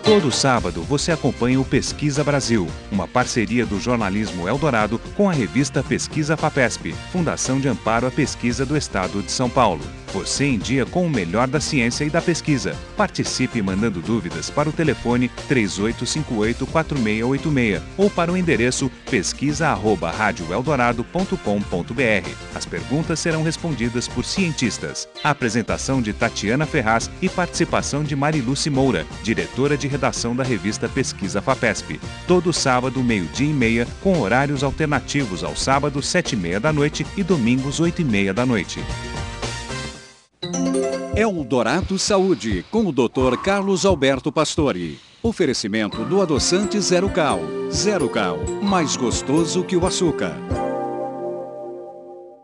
Todo sábado você acompanha o Pesquisa Brasil, uma parceria do jornalismo Eldorado com a revista Pesquisa FAPESP, Fundação de Amparo à Pesquisa do Estado de São Paulo. Você em dia com o melhor da ciência e da pesquisa. Participe mandando dúvidas para o telefone 3858-4686 ou para o endereço pesquisa@radioeldorado.com.br. As perguntas serão respondidas por cientistas. A apresentação de Tatiana Ferraz e participação de Mariluce Moura, diretora de redação da revista Pesquisa FAPESP. Todo sábado, meio-dia e meia, com horários alternativos aos sábados, sete e meia da noite e domingos, oito e meia da noite. Eldorado Saúde, com o Dr. Carlos Alberto Pastore. Oferecimento do adoçante Zero Cal. Zero Cal, mais gostoso que o açúcar.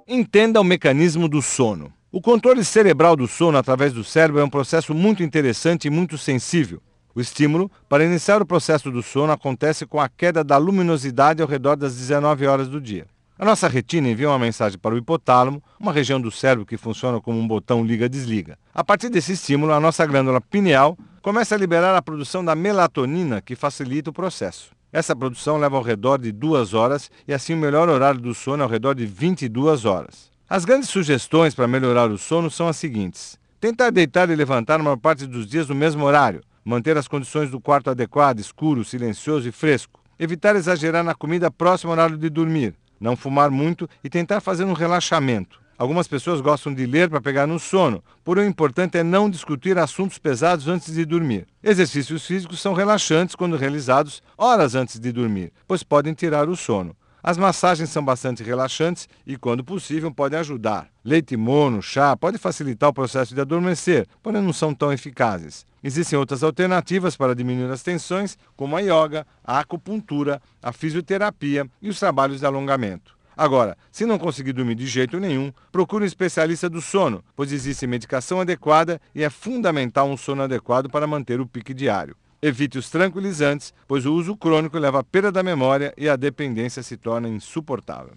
Entenda o mecanismo do sono. O controle cerebral do sono através do cérebro é um processo muito interessante e muito sensível. O estímulo para iniciar o processo do sono acontece com a queda da luminosidade ao redor das 19 horas do dia. A nossa retina envia uma mensagem para o hipotálamo, uma região do cérebro que funciona como um botão liga-desliga. A partir desse estímulo, a nossa glândula pineal começa a liberar a produção da melatonina, que facilita o processo. Essa produção leva ao redor de duas horas e assim o melhor horário do sono é ao redor de 22 horas. As grandes sugestões para melhorar o sono são as seguintes. Tentar deitar e levantar a maior parte dos dias no mesmo horário. Manter as condições do quarto adequado, escuro, silencioso e fresco. Evitar exagerar na comida próximo ao horário de dormir não fumar muito e tentar fazer um relaxamento. Algumas pessoas gostam de ler para pegar no sono, porém o importante é não discutir assuntos pesados antes de dormir. Exercícios físicos são relaxantes quando realizados horas antes de dormir, pois podem tirar o sono. As massagens são bastante relaxantes e, quando possível, podem ajudar. Leite mono, chá, pode facilitar o processo de adormecer, porém não são tão eficazes. Existem outras alternativas para diminuir as tensões, como a yoga, a acupuntura, a fisioterapia e os trabalhos de alongamento. Agora, se não conseguir dormir de jeito nenhum, procure um especialista do sono, pois existe medicação adequada e é fundamental um sono adequado para manter o pique diário. Evite os tranquilizantes, pois o uso crônico leva à perda da memória e a dependência se torna insuportável.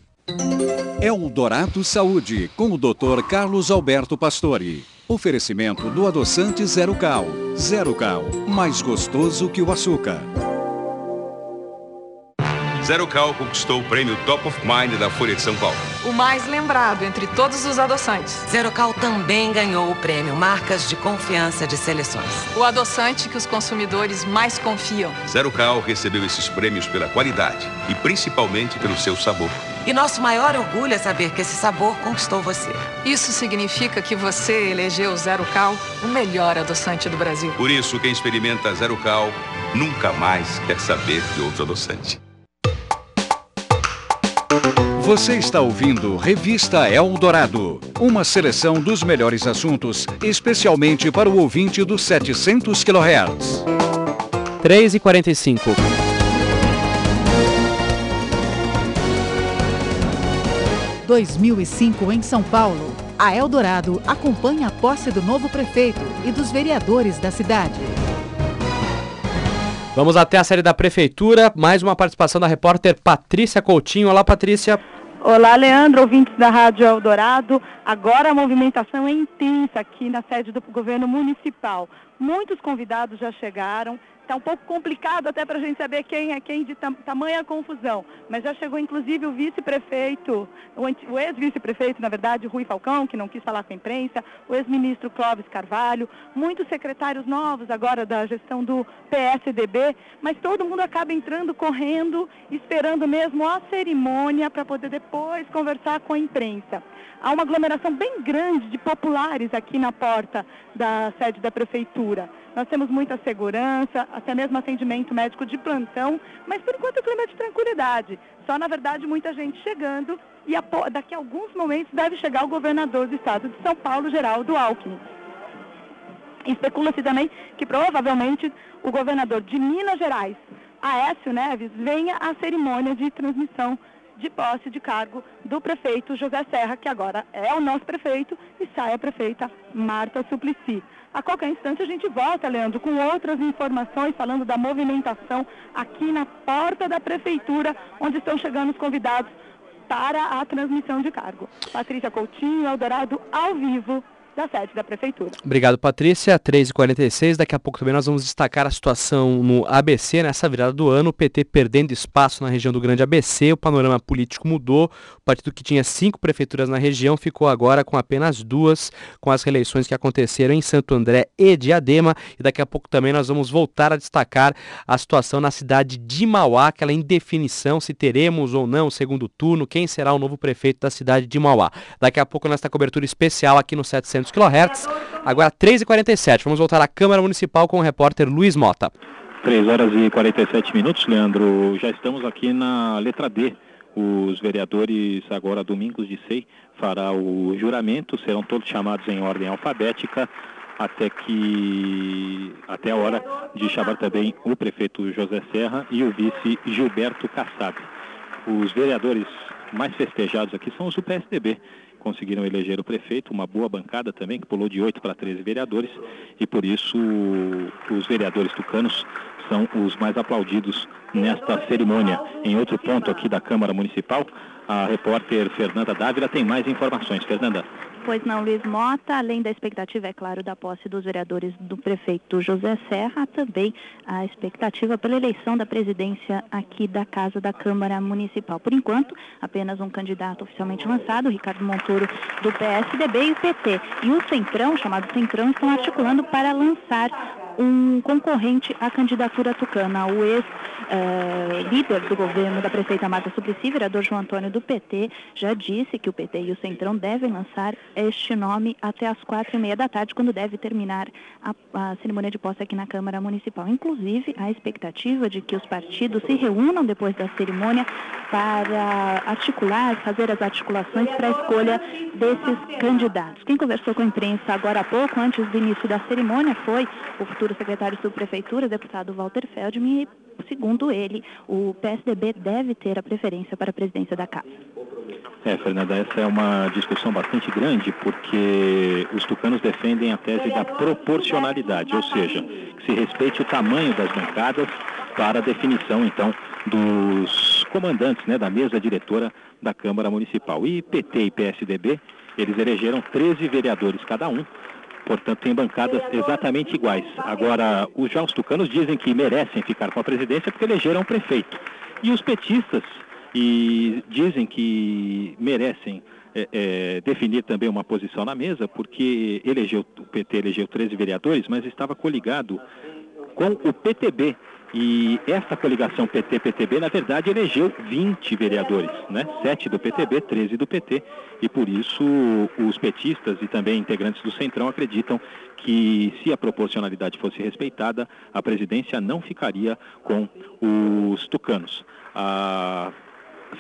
Eldorado Saúde, com o Dr. Carlos Alberto Pastore. Oferecimento do adoçante Zero Cal. Zero Cal, mais gostoso que o açúcar. Zero Cal conquistou o prêmio Top of Mind da Folha de São Paulo. O mais lembrado entre todos os adoçantes. Zero Cal também ganhou o prêmio Marcas de Confiança de Seleções. O adoçante que os consumidores mais confiam. Zero Cal recebeu esses prêmios pela qualidade e principalmente pelo seu sabor. E nosso maior orgulho é saber que esse sabor conquistou você. Isso significa que você elegeu o Zero Cal o melhor adoçante do Brasil. Por isso, quem experimenta Zero Cal nunca mais quer saber de outro adoçante. Você está ouvindo Revista Eldorado, uma seleção dos melhores assuntos, especialmente para o ouvinte dos 700 kHz. 3 e 45 2005 em São Paulo. A Eldorado acompanha a posse do novo prefeito e dos vereadores da cidade. Vamos até a série da Prefeitura, mais uma participação da repórter Patrícia Coutinho. Olá, Patrícia. Olá, Leandro, ouvintes da Rádio Eldorado. Agora a movimentação é intensa aqui na sede do governo municipal. Muitos convidados já chegaram, Está um pouco complicado até para a gente saber quem é quem de tam, tamanha confusão. Mas já chegou inclusive o vice-prefeito, o, ex-vice-prefeito, na verdade, Rui Falcão, que não quis falar com a imprensa, o ex-ministro Clóvis Carvalho, muitos secretários novos agora da gestão do PSDB, mas todo mundo acaba entrando correndo, esperando mesmo a cerimônia para poder depois conversar com a imprensa. Há uma aglomeração bem grande de populares aqui na porta da sede da prefeitura. Nós temos muita segurança, até mesmo atendimento médico de plantão, mas por enquanto o clima é de tranquilidade. Só, na verdade, muita gente chegando e daqui a alguns momentos deve chegar o governador do estado de São Paulo, Geraldo Alckmin. Especula-se também que provavelmente o governador de Minas Gerais, Aécio Neves, venha à cerimônia de transmissão de posse de cargo do prefeito José Serra, que agora é o nosso prefeito, e sai a prefeita Marta Suplicy. A qualquer instante a gente volta, Leandro, com outras informações falando da movimentação aqui na porta da prefeitura, onde estão chegando os convidados para a transmissão de cargo. Patrícia Coutinho, Eldorado, ao vivo da sede da Prefeitura. Obrigado, Patrícia. 3h46. Daqui a pouco também nós vamos destacar a situação no ABC nessa virada do ano. O PT perdendo espaço na região do Grande ABC. O panorama político mudou. O partido que tinha cinco prefeituras na região ficou agora com apenas duas, com as reeleições que aconteceram em Santo André e Diadema. E daqui a pouco também nós vamos voltar a destacar a situação na cidade de Mauá, aquela indefinição se teremos ou não o segundo turno, quem será o novo prefeito da cidade de Mauá. Daqui a pouco nesta cobertura especial aqui no 700 200 kHz. Agora 3h47. Vamos voltar à Câmara Municipal com o repórter Luiz Mota. 3 horas e 47 minutos, Leandro. Já estamos aqui na letra D. Os vereadores, agora Domingos de Sei, fará o juramento, serão todos chamados em ordem alfabética, até que até a hora de chamar também o prefeito José Serra e o vice Gilberto Kassab. Os vereadores mais festejados aqui são os do PSDB, conseguiram eleger o prefeito, uma boa bancada também, que pulou de 8 para 13 vereadores, e por isso os vereadores tucanos são os mais aplaudidos nesta cerimônia. Em outro ponto aqui da Câmara Municipal, a repórter Fernanda Dávila tem mais informações. Fernanda. Pois não, Luiz Mota, além da expectativa, é claro, da posse dos vereadores do prefeito José Serra, também a expectativa pela eleição da presidência aqui da Casa da Câmara Municipal. Por enquanto, apenas um candidato oficialmente lançado, Ricardo Montoro, do PSDB e o PT. E o Centrão, chamado Centrão, estão articulando para lançar um concorrente à candidatura tucana. O ex-líder uh, do governo da prefeita Marta Suplicy, vereador João Antônio do PT, já disse que o PT e o Centrão devem lançar este nome até às quatro e meia da tarde, quando deve terminar a, a cerimônia de posse aqui na Câmara Municipal. Inclusive, a expectativa de que os partidos se reúnam depois da cerimônia para articular, fazer as articulações para a escolha desses candidatos. Quem conversou com a imprensa agora há pouco, antes do início da cerimônia, foi o futuro secretário de Subprefeitura, deputado Walter Feldman, e, segundo ele, o PSDB deve ter a preferência para a presidência da Casa. É, Fernanda, essa é uma discussão bastante grande porque os tucanos defendem a tese da proporcionalidade, ou seja, que se respeite o tamanho das bancadas para a definição, então, dos comandantes né, da mesa diretora da Câmara Municipal. E PT e PSDB, eles elegeram 13 vereadores cada um, portanto tem bancadas exatamente iguais. Agora, os os tucanos dizem que merecem ficar com a presidência porque elegeram o prefeito. E os petistas e dizem que merecem é, é, definir também uma posição na mesa, porque elegeu, o PT elegeu 13 vereadores, mas estava coligado com o PTB, e essa coligação PT-PTB, na verdade, elegeu 20 vereadores, né? 7 do PTB, 13 do PT. E por isso os petistas e também integrantes do Centrão acreditam que se a proporcionalidade fosse respeitada, a presidência não ficaria com os tucanos. A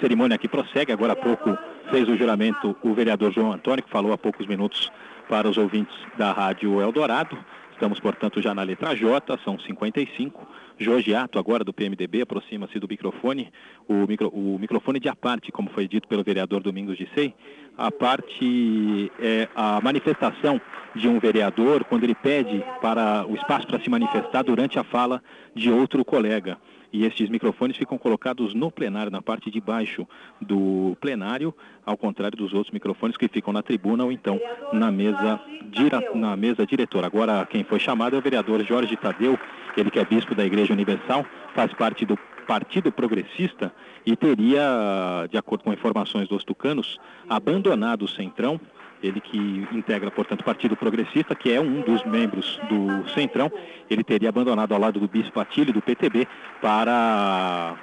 cerimônia aqui prossegue, agora há pouco fez o juramento o vereador João Antônio, que falou há poucos minutos para os ouvintes da Rádio Eldorado. Estamos, portanto, já na letra J, são 55 Jorge Ato, agora do PMDB, aproxima-se do microfone, o, micro, o microfone de aparte, como foi dito pelo vereador Domingos de Sei. A parte é a manifestação de um vereador quando ele pede para o espaço para se manifestar durante a fala de outro colega e estes microfones ficam colocados no plenário, na parte de baixo do plenário, ao contrário dos outros microfones que ficam na tribuna ou então na mesa, dire... na mesa diretora. Agora, quem foi chamado é o vereador Jorge Tadeu, ele que é bispo da Igreja Universal, faz parte do Partido Progressista e teria, de acordo com informações dos tucanos, abandonado o Centrão ele que integra, portanto, o Partido Progressista, que é um dos membros do Centrão, ele teria abandonado ao lado do Bispo Atílio, do PTB, para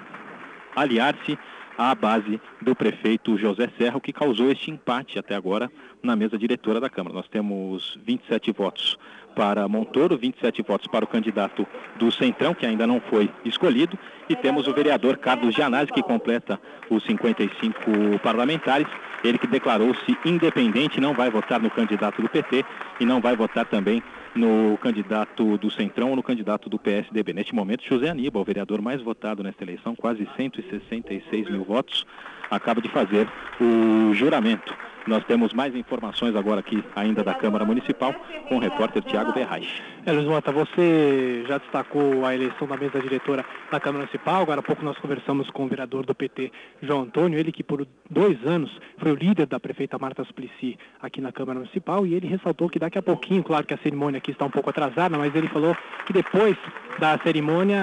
aliar-se à base do prefeito José Serra, o que causou este empate até agora na mesa diretora da Câmara. Nós temos 27 votos para Montoro, 27 votos para o candidato do Centrão, que ainda não foi escolhido, e temos o vereador Carlos Gianazzi, que completa os 55 parlamentares, ele que declarou-se independente, não vai votar no candidato do PT e não vai votar também no candidato do Centrão ou no candidato do PSDB. Neste momento, José Aníbal, o vereador mais votado nesta eleição, quase 166 mil votos, acaba de fazer o juramento nós temos mais informações agora aqui, ainda da Câmara Municipal, com o repórter Tiago Berrais. É, Luiz Mota, você já destacou a eleição da mesa diretora da Câmara Municipal. Agora há pouco nós conversamos com o vereador do PT, João Antônio, ele que por dois anos foi o líder da prefeita Marta Suplicy aqui na Câmara Municipal, e ele ressaltou que daqui a pouquinho, claro que a cerimônia aqui está um pouco atrasada, mas ele falou que depois da cerimônia,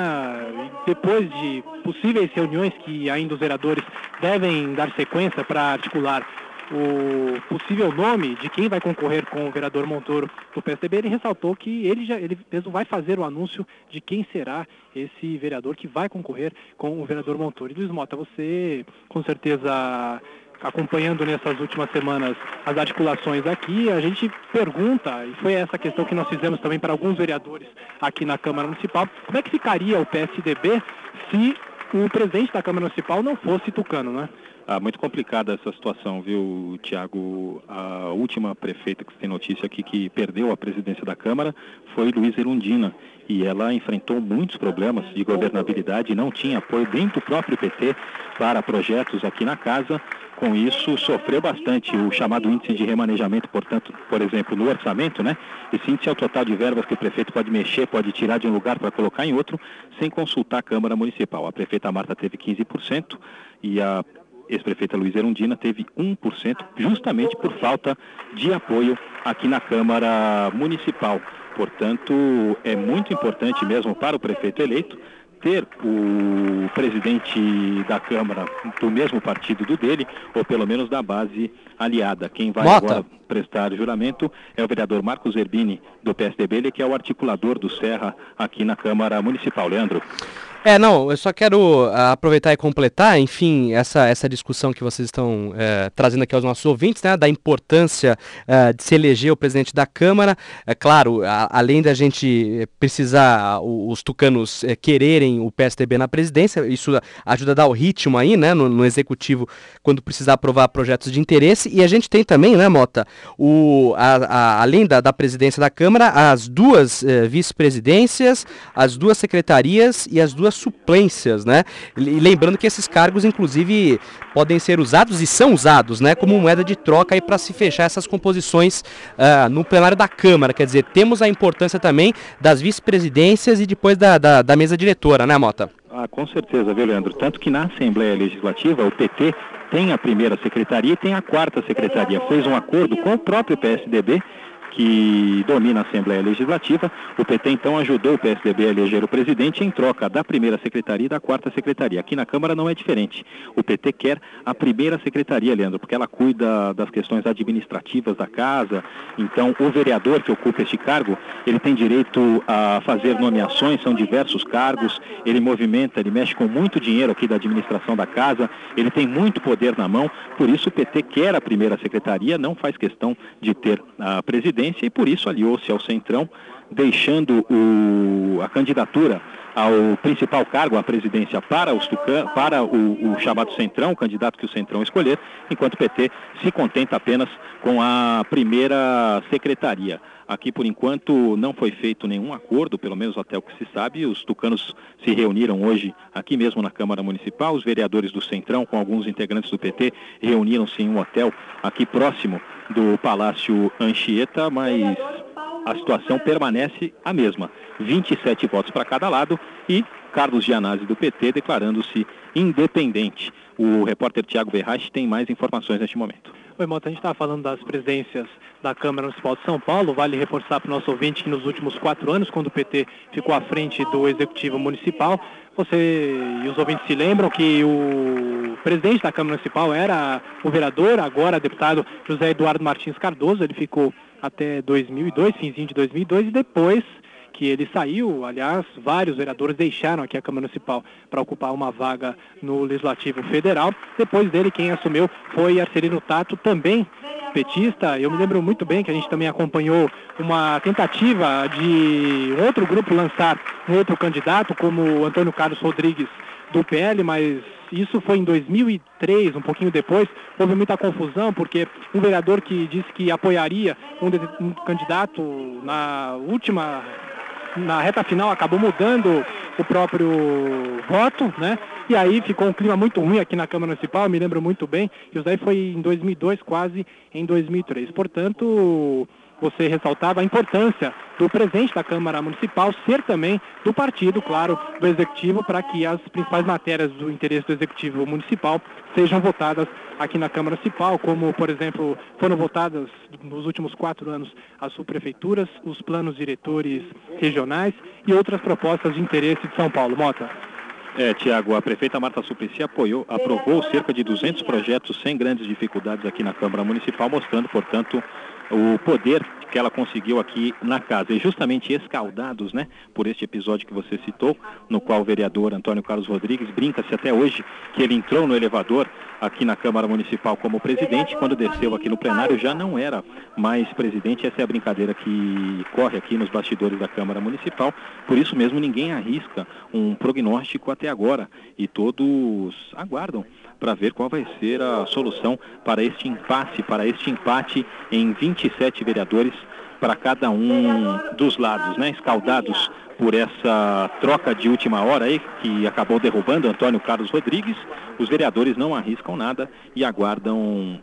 depois de possíveis reuniões que ainda os vereadores devem dar sequência para articular o possível nome de quem vai concorrer com o vereador Montoro do PSDB, ele ressaltou que ele já ele mesmo vai fazer o anúncio de quem será esse vereador que vai concorrer com o vereador Montoro. E Luiz Mota, você com certeza acompanhando nessas últimas semanas as articulações aqui, a gente pergunta, e foi essa questão que nós fizemos também para alguns vereadores aqui na Câmara Municipal, como é que ficaria o PSDB se o presidente da Câmara Municipal não fosse tucano, né? Ah, muito complicada essa situação, viu, Tiago? A última prefeita que tem notícia aqui que perdeu a presidência da Câmara foi Luiz Erundina. E ela enfrentou muitos problemas de governabilidade, não tinha apoio dentro do próprio PT para projetos aqui na casa. Com isso, sofreu bastante o chamado índice de remanejamento, portanto, por exemplo, no orçamento, né? Esse índice é o total de verbas que o prefeito pode mexer, pode tirar de um lugar para colocar em outro, sem consultar a Câmara Municipal. A prefeita Marta teve 15% e a ex-prefeita Luiz Erundina teve 1%, justamente por falta de apoio aqui na Câmara Municipal. Portanto, é muito importante mesmo para o prefeito eleito ter o presidente da Câmara do mesmo partido do dele, ou pelo menos da base aliada. Quem vai Mota. agora prestar juramento é o vereador Marcos Zerbini, do PSDB, ele que é o articulador do Serra aqui na Câmara Municipal. Leandro. É, não, eu só quero ah, aproveitar e completar, enfim, essa, essa discussão que vocês estão é, trazendo aqui aos nossos ouvintes, né, da importância é, de se eleger o presidente da Câmara. É claro, a, além da gente precisar, os tucanos é, quererem o PSDB na presidência, isso ajuda a dar o ritmo aí, né, no, no, executivo, quando precisar aprovar projetos de interesse. E a gente tem também, né, Mota, o, a, a, além da, da presidência da Câmara, as duas vice-presidências, as duas secretarias e as duas suplências, né? E lembrando que esses cargos, inclusive, podem ser usados e são usados, né, como moeda de troca para se fechar essas composições uh, no plenário da Câmara. Quer dizer, temos a importância também das vice-presidências e depois da, da, da mesa diretora, né, Mota? Ah, com certeza, viu, Leandro? Tanto que na Assembleia Legislativa, o PT tem a primeira secretaria e tem a quarta secretaria. Fez um acordo com o próprio PSDB que domina a Assembleia Legislativa. O PT então ajudou o PSDB a eleger o presidente em troca da primeira secretaria e da quarta secretaria. Aqui na Câmara não é diferente. O PT quer a primeira secretaria, Leandro, porque ela cuida das questões administrativas da casa. Então, o vereador que ocupa este cargo, ele tem direito a fazer nomeações, são diversos cargos, ele movimenta, ele mexe com muito dinheiro aqui da administração da casa, ele tem muito poder na mão, por isso o PT quer a primeira secretaria, não faz questão de ter a presidência presidência e por isso aliou-se ao Centrão, deixando o, a candidatura ao principal cargo, a presidência, para, os Tucan, para o, o chamado Centrão, o candidato que o Centrão escolher, enquanto o PT se contenta apenas com a primeira secretaria. Aqui, por enquanto, não foi feito nenhum acordo, pelo menos até o que se sabe. Os tucanos se reuniram hoje aqui mesmo na Câmara Municipal. Os vereadores do Centrão, com alguns integrantes do PT, reuniram-se em um hotel aqui próximo do Palácio Anchieta, mas a situação permanece a mesma. 27 votos para cada lado e Carlos Gianazzi do PT declarando-se independente. O repórter Tiago Berrache tem mais informações neste momento. Oi, Mota, a gente estava falando das presidências da Câmara Municipal de São Paulo. Vale reforçar para o nosso ouvinte que nos últimos quatro anos, quando o PT ficou à frente do Executivo Municipal, você e os ouvintes se lembram que o presidente da Câmara Municipal era o vereador, agora deputado José Eduardo Martins Cardoso. Ele ficou até 2002, finzinho de 2002, e depois que ele saiu, aliás, vários vereadores deixaram aqui a Câmara Municipal para ocupar uma vaga no Legislativo Federal. Depois dele, quem assumiu foi Arcelino Tato, também petista. Eu me lembro muito bem que a gente também acompanhou uma tentativa de outro grupo lançar um outro candidato, como Antônio Carlos Rodrigues do PL, mas isso foi em 2003, um pouquinho depois. Houve muita confusão, porque um vereador que disse que apoiaria um, um candidato na última na reta final acabou mudando o próprio voto, né? E aí ficou um clima muito ruim aqui na Câmara Municipal, me lembro muito bem. Isso daí foi em 2002, quase em 2003. Portanto, você ressaltava a importância do presidente da Câmara Municipal ser também do partido, claro, do Executivo, para que as principais matérias do interesse do Executivo Municipal sejam votadas aqui na Câmara Municipal, como, por exemplo, foram votadas nos últimos quatro anos as subprefeituras, os planos diretores regionais e outras propostas de interesse de São Paulo. Mota. É, Tiago, a prefeita Marta Suplicy apoiou, aprovou cerca de 200 projetos sem grandes dificuldades aqui na Câmara Municipal, mostrando, portanto, o poder que ela conseguiu aqui na casa. E justamente escaldados, né, por este episódio que você citou, no qual o vereador Antônio Carlos Rodrigues brinca-se até hoje que ele entrou no elevador aqui na Câmara Municipal como presidente, quando desceu aqui no plenário já não era mais presidente. Essa é a brincadeira que corre aqui nos bastidores da Câmara Municipal. Por isso mesmo ninguém arrisca um prognóstico até agora e todos aguardam para ver qual vai ser a solução para este impasse, para este empate em 27 vereadores para cada um dos lados, né? Escaldados por essa troca de última hora aí, que acabou derrubando Antônio Carlos Rodrigues, os vereadores não arriscam nada e aguardam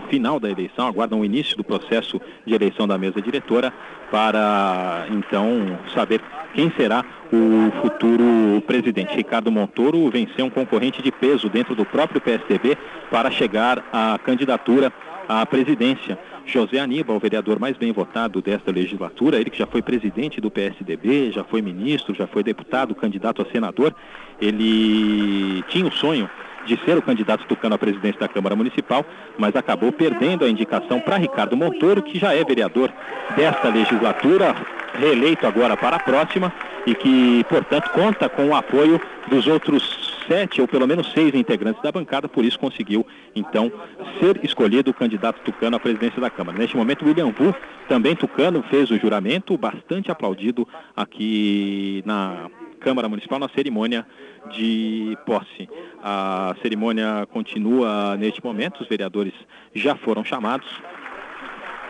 final da eleição, aguardam o início do processo de eleição da mesa diretora para então saber quem será o futuro presidente. Ricardo Montoro venceu um concorrente de peso dentro do próprio PSDB para chegar à candidatura à presidência. José Aníbal, o vereador mais bem votado desta legislatura, ele que já foi presidente do PSDB, já foi ministro, já foi deputado, candidato a senador, ele tinha o sonho de ser o candidato tucano à presidência da Câmara Municipal, mas acabou perdendo a indicação para Ricardo Montoro, que já é vereador desta legislatura, reeleito agora para a próxima e que, portanto, conta com o apoio dos outros sete ou pelo menos seis integrantes da bancada, por isso conseguiu, então, ser escolhido o candidato tucano à presidência da Câmara. Neste momento, William Vu, também tucano, fez o juramento, bastante aplaudido aqui na Câmara Municipal na cerimônia de posse. A cerimônia continua neste momento, os vereadores já foram chamados,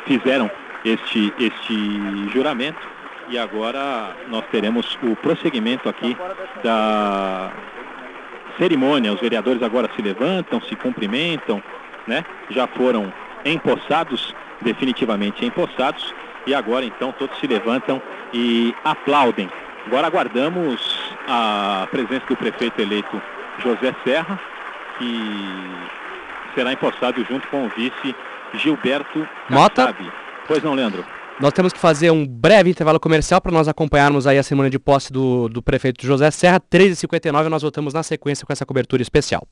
fizeram este, este juramento e agora nós teremos o prosseguimento aqui da cerimônia. Os vereadores agora se levantam, se cumprimentam, né? Já foram empossados, definitivamente empossados, e agora então todos se levantam e aplaudem Agora aguardamos a presença do prefeito eleito José Serra, que será empossado junto com o vice Gilberto Mota. Kassab. Pois não, Leandro? Nós temos que fazer um breve intervalo comercial para nós acompanharmos aí a semana de posse do, do prefeito José Serra. 13h59 nós voltamos na sequência com essa cobertura especial.